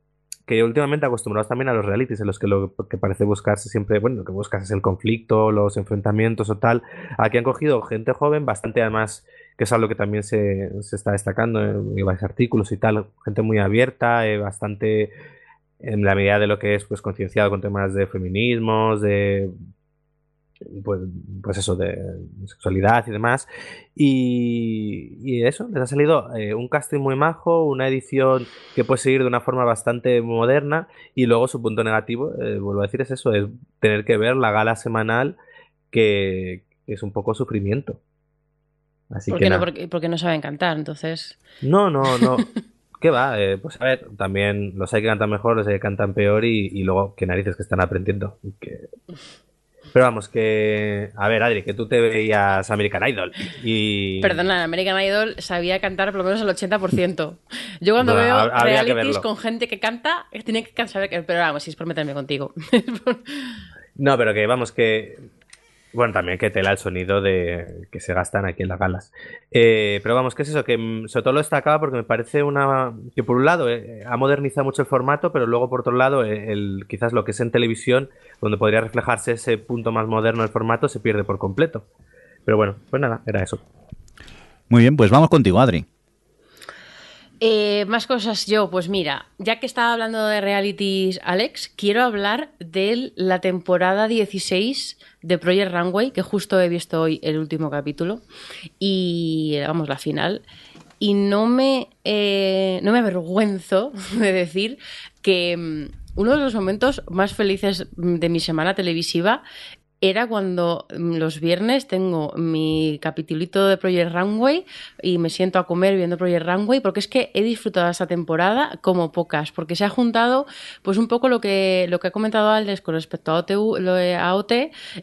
que últimamente acostumbrados también a los realities, en los que lo que parece buscarse siempre, bueno, lo que buscas es el conflicto, los enfrentamientos o tal. Aquí han cogido gente joven, bastante además, que es algo que también se, se está destacando en varios artículos y tal, gente muy abierta, eh, bastante en la medida de lo que es pues concienciado con temas de feminismos, de pues, pues eso, de sexualidad y demás. Y, eso, les ha salido eh, un casting muy majo, una edición que puede seguir de una forma bastante moderna y luego su punto negativo, eh, vuelvo a decir, es eso, es tener que ver la gala semanal que, es un poco sufrimiento. Así ¿Por, qué no, porque, no saben cantar, entonces... No, no, no. ¿Qué va? Eh, pues a ver, también los hay que cantan mejor, los hay que cantan peor y, y luego qué narices que están aprendiendo. Que... Pero vamos, que. A ver, Adri, que tú te veías American Idol. Y... Perdona, American Idol sabía cantar por lo menos el 80%. Yo cuando veo realities con gente que canta, tiene que saber que. Pero vamos, si es por meterme contigo. no, pero que vamos, que bueno, también que tela el sonido de que se gastan aquí en las galas. Eh, pero vamos, ¿qué es eso? Que mm, sobre todo lo destacaba porque me parece una. que por un lado eh, ha modernizado mucho el formato, pero luego por otro lado, eh, el, quizás lo que es en televisión, donde podría reflejarse ese punto más moderno del formato, se pierde por completo. Pero bueno, pues nada, era eso. Muy bien, pues vamos contigo, Adri. Eh, más cosas yo, pues mira, ya que estaba hablando de realities, Alex, quiero hablar de la temporada 16 de Project Runway, que justo he visto hoy el último capítulo, y vamos, la final. Y no me, eh, no me avergüenzo de decir que mm, uno de los momentos más felices de mi semana televisiva era cuando mm, los viernes tengo mi capitulito de Project Runway y me siento a comer viendo Project Runway porque es que he disfrutado esta temporada como pocas, porque se ha juntado pues un poco lo que, lo que ha comentado Aldes con respecto a, OTU, lo de AOT,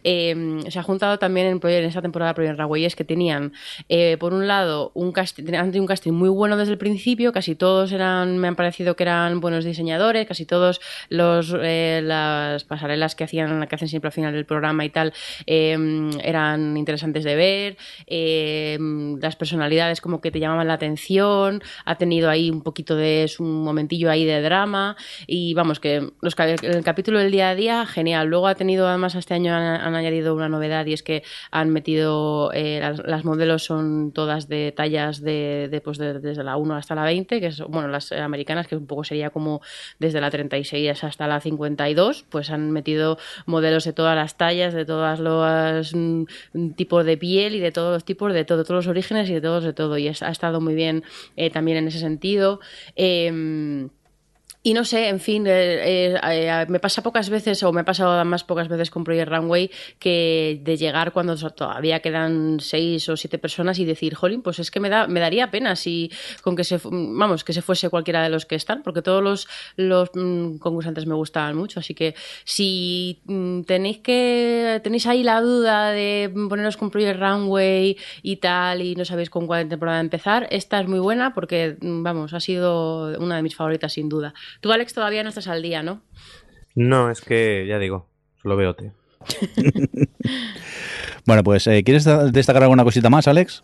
em, se ha juntado también en, en esta temporada de Project Runway, es que tenían eh, por un lado un casting, un casting muy bueno desde el principio, casi todos eran, me han parecido que eran buenos diseñadores, casi todos los, eh, las pasarelas que hacían, que hacen siempre al final del programa y tal, em, eran interesantes de ver, em, las personalidades como que te llamaban la atención, ha tenido ahí un poquito de es un momentillo ahí de drama y vamos que los, el capítulo del día a día, genial. Luego ha tenido además este año han, añadido una novedad y es que han metido, eh, las, modelos son todas de tallas de, pues desde la 1 hasta la 20, que es, bueno, las americanas, que un poco sería como desde la 36 hasta la 52, pues han metido modelos de todas las tallas, de todos los mm, tipos de piel y de todos los tipos, de, todo, todos los orígenes y de todos, de todo. Y ha estado muy bien eh, también en ese sentido. Eh, y no sé, en fin, eh, eh, eh, me pasa pocas veces, o me ha pasado más pocas veces con Project Runway, que de llegar cuando todavía quedan seis o siete personas y decir, jolín, pues es que me, da, me daría pena si con que se, vamos, que se fuese cualquiera de los que están, porque todos los, los mm, concursantes me gustaban mucho. Así que si mm, tenéis que, tenéis ahí la duda de poneros con Project Runway y tal, y no sabéis con cuál temporada empezar, esta es muy buena porque, mm, vamos, ha sido una de mis favoritas sin duda. Tú, Alex, todavía no estás al día, ¿no? No, es que ya digo, solo veo te. Bueno, pues, eh, ¿quieres destacar alguna cosita más, Alex?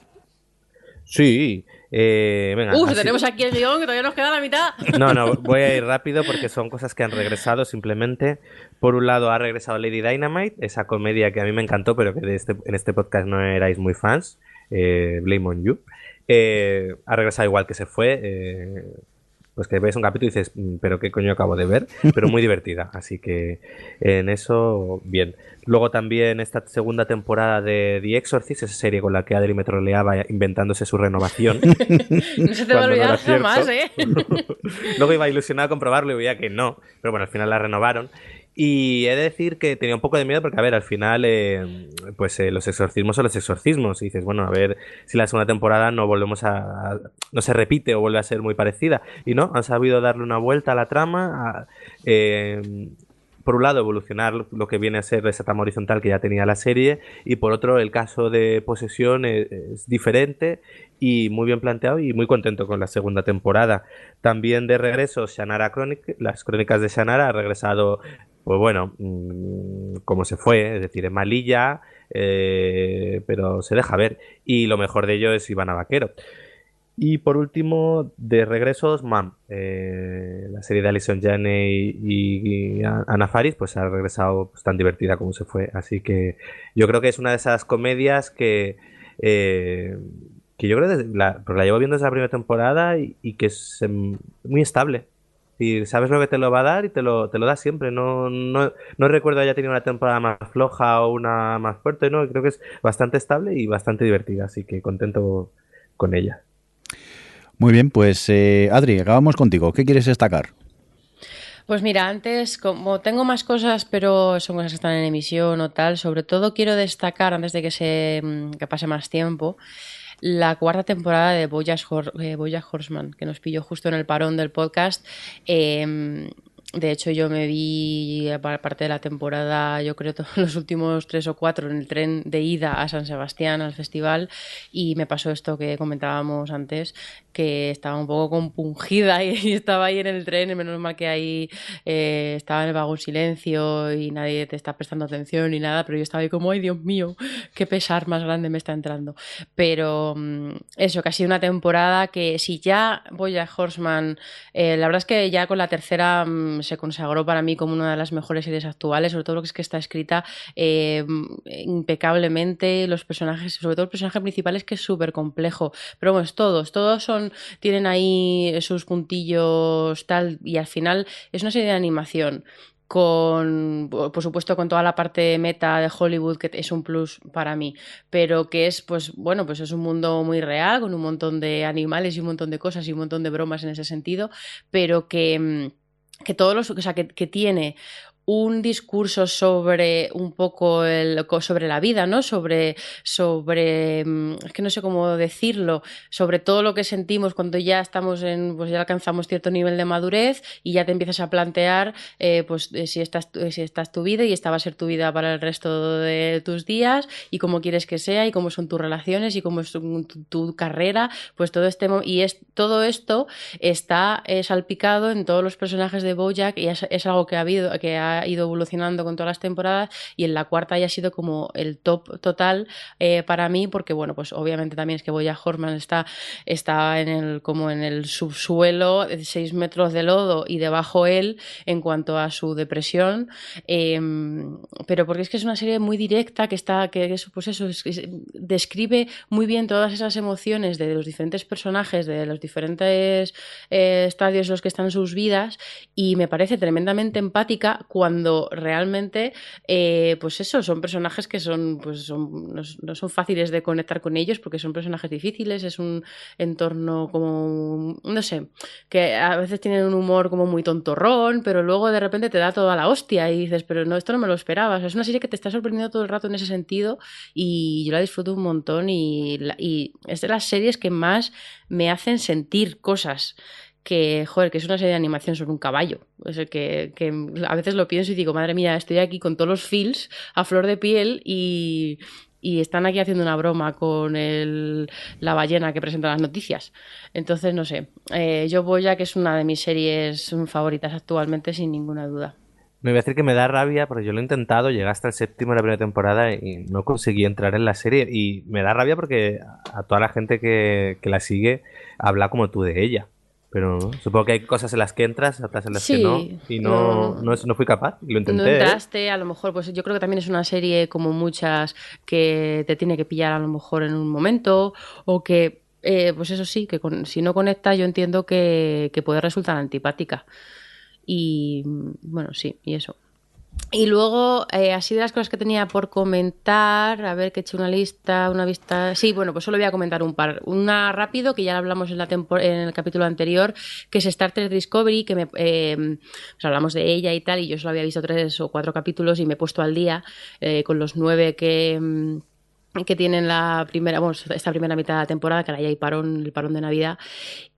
Sí, eh, venga, Uf, tenemos aquí el guion que todavía nos queda la mitad. No, no, voy a ir rápido porque son cosas que han regresado simplemente. Por un lado ha regresado Lady Dynamite, esa comedia que a mí me encantó, pero que este, en este podcast no erais muy fans, eh, Blame on You. Eh, ha regresado igual que se fue. Pues que ves un capítulo y dices, mm, pero qué coño acabo de ver, pero muy divertida. Así que en eso, bien. Luego también esta segunda temporada de The Exorcist, esa serie con la que Adri me troleaba inventándose su renovación. no se te va a olvidar jamás, ¿eh? Luego iba ilusionado a comprobarlo y veía que no, pero bueno, al final la renovaron. Y he de decir que tenía un poco de miedo porque, a ver, al final, eh, pues eh, los exorcismos son los exorcismos. Y dices, bueno, a ver si la segunda temporada no volvemos a, no se repite o vuelve a ser muy parecida. Y no, han sabido darle una vuelta a la trama. Eh, por un lado, evolucionar lo que viene a ser esa trama horizontal que ya tenía la serie. Y por otro, el caso de posesión es, diferente y muy bien planteado y muy contento con la segunda temporada. También de regreso, Shannara Chronic, las crónicas de Shannara ha regresado pues bueno, mm, como se fue, es decir, es malilla, eh, pero se deja ver. Y lo mejor de ello es Ivana Vaquero. Y por último, de regresos, Mam, eh, la serie de Alison Janney y, Ana Faris, pues ha regresado pues, tan divertida como se fue. Así que yo creo que es una de esas comedias que, eh, que yo creo que la, la llevo viendo desde la primera temporada y, y que es em, muy estable y sabes lo que te lo va a dar y te lo, te lo da siempre. No, no, no recuerdo haya tenido una temporada más floja o una más fuerte, no, creo que es bastante estable y bastante divertida, así que contento con ella. Muy bien, pues eh, Adri, acabamos contigo. ¿Qué quieres destacar? Pues mira, antes, como tengo más cosas, pero son cosas que están en emisión o tal, sobre todo quiero destacar, antes de que, se, mm, que pase más tiempo, la cuarta temporada de Bojack, eh, Horseman, que nos pilló justo en el parón del podcast. Eh, de hecho, yo me vi parte de la temporada, yo creo, todos los últimos tres o cuatro en el tren de ida a San Sebastián, al festival, y me pasó esto que comentábamos antes, que estaba un poco compungida y, estaba ahí en el tren, y menos mal que ahí eh, estaba en el vagón silencio y nadie te está prestando atención ni nada, pero yo estaba ahí como, ay Dios mío, qué pesar más grande me está entrando. Pero mm, eso, casi una temporada que si ya voy a Horseman, eh, la verdad es que ya con la tercera mm, se consagró para mí como una de las mejores series actuales, sobre todo lo que es que está escrita eh, impecablemente, los personajes, sobre todo el personaje principal es que es súper complejo, pero bueno, todos, todos son, tienen ahí sus puntillos tal, y al final es una serie de animación con, por supuesto, con toda la parte meta de Hollywood, que es un plus para mí, pero que es, pues, bueno, pues es un mundo muy real, con un montón de animales y un montón de cosas y un montón de bromas en ese sentido, pero que mm, que todos los, o sea, que, que tiene un discurso sobre un poco el, sobre la vida, ¿no? Sobre, sobre, mm, es que no sé cómo decirlo, sobre todo lo que sentimos cuando ya estamos en, pues ya alcanzamos cierto nivel de madurez y ya te empiezas a plantear, eh, pues eh, si estás, si estás tu vida y esta va a ser tu vida para el resto de tus días y cómo quieres que sea y cómo son tus relaciones y cómo es tu, carrera, pues todo este, y es, todo esto está eh, salpicado en todos los personajes de Bojack y es, algo que ha habido, que ha ido evolucionando con todas las temporadas y en la cuarta ya ha sido como el top total eh, para mí porque bueno pues obviamente también es que Boya Horman está, está en el, como en el subsuelo de 6 metros de lodo y debajo él en cuanto a su depresión em, pero porque es que es una serie muy directa que está que eso pues eso describe muy bien todas esas emociones de los diferentes personajes de los diferentes eh, estadios en los que están sus vidas y me parece tremendamente empática cuando cuando realmente, eh, pues eso, son personajes que son, pues no, son fáciles de conectar con ellos porque son personajes difíciles, es un entorno como, no sé, que a veces tienen un humor como muy tontorrón, pero luego de repente te da toda la hostia y dices, pero no, esto no me lo esperabas. es una serie que te está sorprendiendo todo el rato en ese sentido y yo la disfruto un montón y, y es de las series que más me hacen sentir cosas que, joder, que es una serie de animación sobre un caballo. Es el que, que, a veces lo pienso y digo, madre mía, estoy aquí con todos los feels a flor de piel y, y están aquí haciendo una broma con el, la ballena que presenta las noticias. Entonces, no sé, eh, yo voy ya que es una de mis series favoritas actualmente, sin ninguna duda. Me voy a decir que me da rabia porque yo lo he intentado, llegué hasta el séptimo de la primera temporada y no conseguí entrar en la serie. Y me da rabia porque a toda la gente que, que la sigue habla como tú de ella. Pero supongo que hay cosas en las que entras, otras en las que no. Y no, no. No, fui capaz. Lo intenté. No ¿eh? entraste, a lo mejor, pues yo creo que también es una serie como muchas que te tiene que pillar a lo mejor en un momento o que, eh, pues eso sí, que si no conectas yo entiendo que, que puede resultar antipática. Y bueno, sí, y eso. Y luego, eh, así de las cosas que tenía por comentar, a ver que he hecho una lista, una vista. Sí, bueno, pues solo voy a comentar un par. Una rápido, que ya la hablamos en, la en el capítulo anterior, que es Star Trek Discovery, que me, eh, pues hablamos de ella y tal, y yo solo había visto tres o cuatro capítulos y me he puesto al día eh, con los nueve que mm, que tienen la primera, bueno, esta primera mitad de la temporada, que ahora ya hay parón, el parón de Navidad.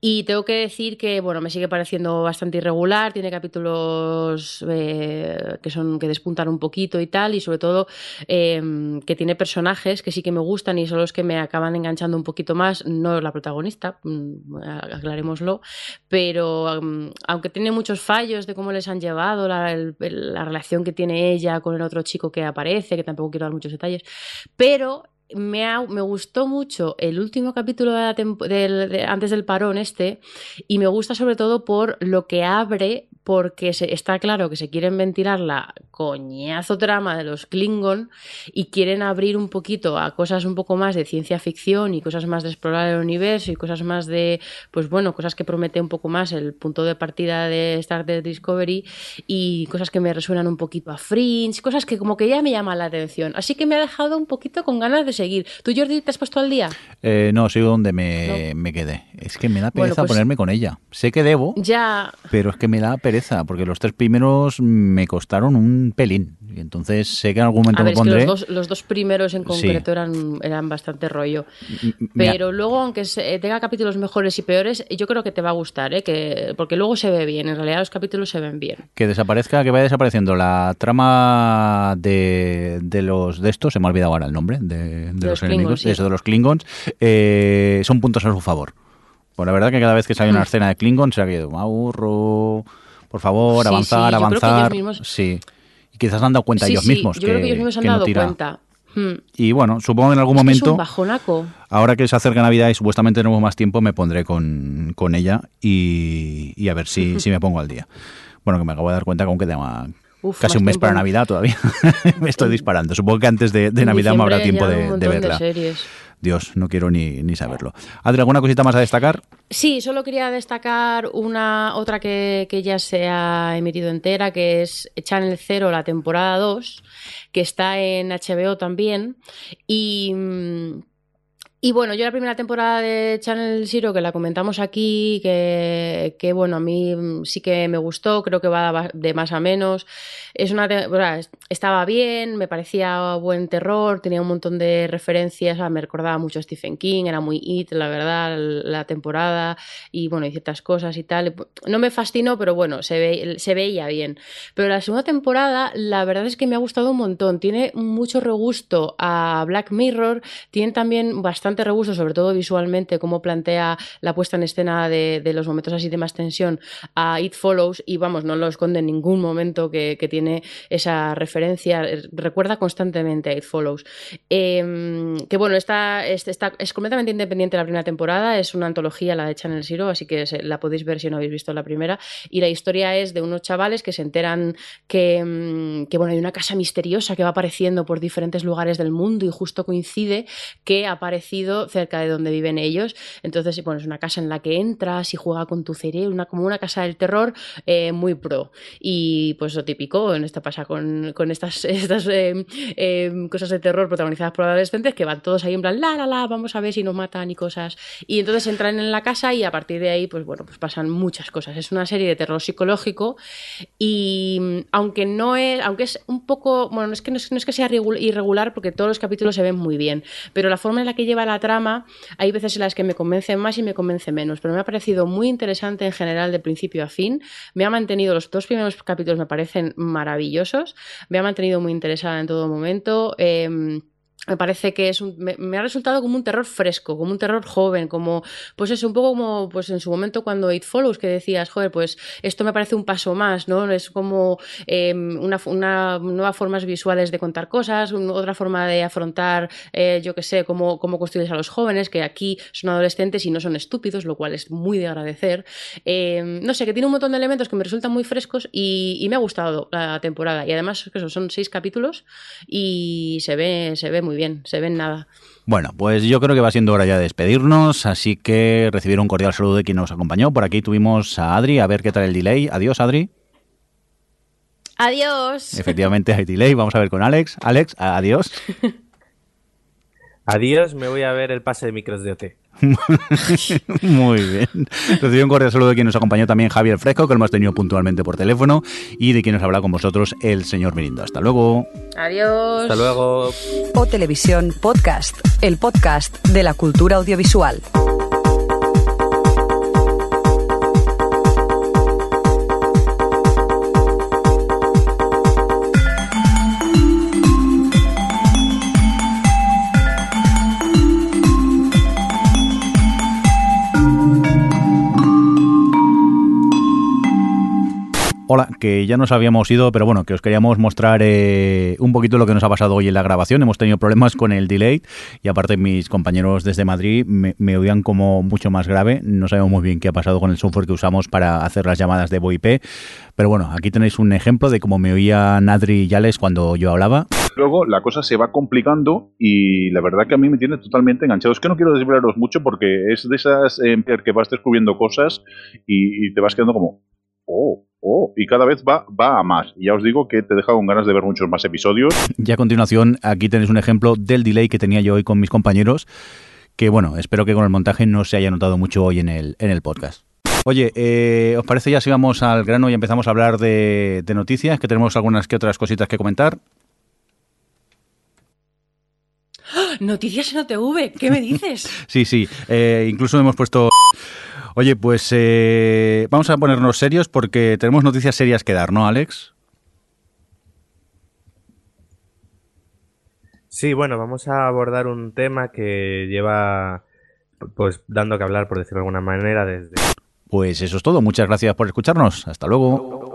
Y tengo que decir que, bueno, me sigue pareciendo bastante irregular, tiene capítulos eh, que son, que despuntan un poquito y tal, y sobre todo em, que tiene personajes que sí que me gustan y son los que me acaban enganchando un poquito más, no la protagonista, mm, aclarémoslo, pero em, aunque tiene muchos fallos de cómo les han llevado, la relación que tiene ella con el otro chico que aparece, que tampoco quiero dar muchos detalles, pero me, me gustó mucho el último capítulo de antes del parón este y me gusta sobre todo por lo que abre porque se, está claro que se quieren ventilar la coñazo trama de los Klingon y quieren abrir un poquito a cosas un poco más de ciencia ficción y cosas más de explorar el universo y cosas más de, pues bueno, cosas que promete un poco más el punto de partida de Star Trek Discovery y cosas que me resuenan un poquito a Fringe, cosas que como que ya me llaman la atención. Así que me ha dejado un poquito con ganas de seguir. ¿Tú, Jordi, te has puesto al día? Eh, no, sigo donde me, me, quedé. Es que me da pereza pues ponerme con ella. Sé que debo, ya... pero es que me da pereza porque los tres primeros me costaron un pelín. Y entonces sé que en algún momento me pondré. los, dos, primeros en concreto eran, eran bastante rollo. Pero luego, aunque tenga capítulos mejores y peores, yo creo que te va a gustar, ¿eh? que, porque luego se ve bien. En realidad, los capítulos se ven bien. Que desaparezca, que vaya desapareciendo la trama de, los de estos, se me ha olvidado ahora el nombre, de, los, enemigos, eso de los Klingons, eh, son puntos a su favor. Pues la verdad que cada vez que sale una escena de Klingon se ha quedado aburro por favor, avanzar, avanzar. Sí. Y quizás han dado cuenta ellos mismos. Yo creo que ellos mismos han dado cuenta. Hmm. Y bueno, supongo que en algún momento. Es un bajonaco. Ahora que se acerca Navidad y supuestamente tenemos más tiempo, me pondré con, con ella y, a ver si, si me pongo al día. Bueno, que me acabo de dar cuenta con que tengo casi un mes para Navidad todavía. me estoy disparando. Supongo que antes de, Navidad me habrá tiempo de, de verla. Dios, no quiero ni, ni saberlo. Adri, ¿alguna cosita más a destacar? Sí, solo quería destacar una otra que, que ya se ha emitido entera, que es Channel Zero, la temporada 2, que está en HBO también. Y mm, y bueno, yo la primera temporada de Channel Zero, que la comentamos aquí, que, que, bueno, a mí sí que me gustó, creo que va de más a menos. Es una estaba bien, me parecía buen terror, tenía un montón de referencias, me recordaba mucho a Stephen King, era muy it, la verdad, la temporada, y bueno, y ciertas cosas y tal. No me fascinó, pero bueno, se, ve, se veía bien. Pero la segunda temporada, la verdad es que me ha gustado un montón. Tiene mucho regusto a Black Mirror, tiene también bastante bastante regusto, sobre todo visualmente, cómo plantea la puesta en escena de, los momentos así de más tensión a It Follows y vamos, no lo esconde en ningún momento que, tiene esa referencia, recuerda constantemente a It Follows. Em, que bueno, está, es completamente independiente la primera temporada, es una antología la de Channel Zero, así que la podéis ver si no habéis visto la primera. Y la historia es de unos chavales que se enteran que, em, bueno, hay una casa misteriosa que va apareciendo por diferentes lugares del mundo y justo coincide que ha cerca de donde viven ellos. Entonces, bueno, es una casa en la que entras y juega con tu cerebro, una, como una casa del terror eh, muy pro. Y pues lo típico, en esta pasa con, con estas, estas eh, eh, cosas de terror protagonizadas por adolescentes que van todos ahí en plan, la, la, la, vamos a ver si nos matan y cosas. Y entonces entran en la casa y a partir de ahí, pues bueno, pues pasan muchas cosas. Es una serie de terror psicológico y aunque no es, aunque es un poco, bueno, no es que, no es, no es que sea irregular porque todos los capítulos se ven muy bien, pero la forma en la que lleva la trama, hay veces en las que me convencen más y me convence menos, pero me ha parecido muy interesante en general de principio a fin. Me ha mantenido, los dos primeros capítulos me parecen maravillosos, me ha mantenido muy interesada en todo momento. Em, me parece que es un, me, ha resultado como un terror fresco, como un terror joven, como, pues es un poco como, pues en su momento cuando It Follows, que decías, joder, pues esto me parece un paso más, ¿no? Es como em, una, una, nuevas formas visuales de contar cosas, otra forma de afrontar, eh, yo qué sé, cómo, cómo construyes a los jóvenes, que aquí son adolescentes y no son estúpidos, lo cual es muy de agradecer. Em, no sé, que tiene un montón de elementos que me resultan muy frescos y, y me ha gustado la temporada. Y además, que son seis capítulos y se ve, se ve muy bien, se ven nada. Bueno, pues yo creo que va siendo hora ya de despedirnos, así que recibir un cordial saludo de quien nos acompañó. Por aquí tuvimos a Adri, a ver qué tal el delay. Adiós, Adri. Adiós. Efectivamente hay delay, vamos a ver con Alex. Alex, adiós. Adiós, me voy a ver el pase de micros de OT. Muy bien. Recibo un cordial saludo de quien nos acompañó también Javier Fresco, que lo hemos tenido puntualmente por teléfono, y de quien nos habla con vosotros el señor Mirindo. Hasta luego. Adiós. Hasta luego. O Televisión Podcast, el podcast de la cultura audiovisual. Hola, que ya nos habíamos ido, pero bueno, que os queríamos mostrar eh, un poquito lo que nos ha pasado hoy en la grabación. Hemos tenido problemas con el delay y aparte mis compañeros desde Madrid me, oían como mucho más grave. No sabemos muy bien qué ha pasado con el software que usamos para hacer las llamadas de VoIP. Pero bueno, aquí tenéis un ejemplo de cómo me oía Nadri y cuando yo hablaba. Luego la cosa se va complicando y la verdad que a mí me tiene totalmente enganchado. Es que no quiero desvelaros mucho porque es de esas eh, que vas descubriendo cosas y te vas quedando como, oh, oh, y cada vez va, va a más. Y ya os digo que te deja con ganas de ver muchos más episodios. Y a continuación, aquí tenéis un ejemplo del delay que tenía yo hoy con mis compañeros, que bueno, espero que con el montaje no se haya notado mucho hoy en el, en el podcast. Oye, eh, ¿os parece ya si vamos al grano y empezamos a hablar de, noticias? Que tenemos algunas que otras cositas que comentar. ¡Ah! Noticias en OTV, ¿qué me dices? sí, sí, eh, incluso hemos puesto Oye, pues eh, vamos a ponernos serios porque tenemos noticias serias que dar, ¿no, Alex? Sí, bueno, vamos a abordar un tema que lleva pues dando que hablar, por decirlo de alguna manera, desde... Pues eso es todo. Muchas gracias por escucharnos. Hasta luego.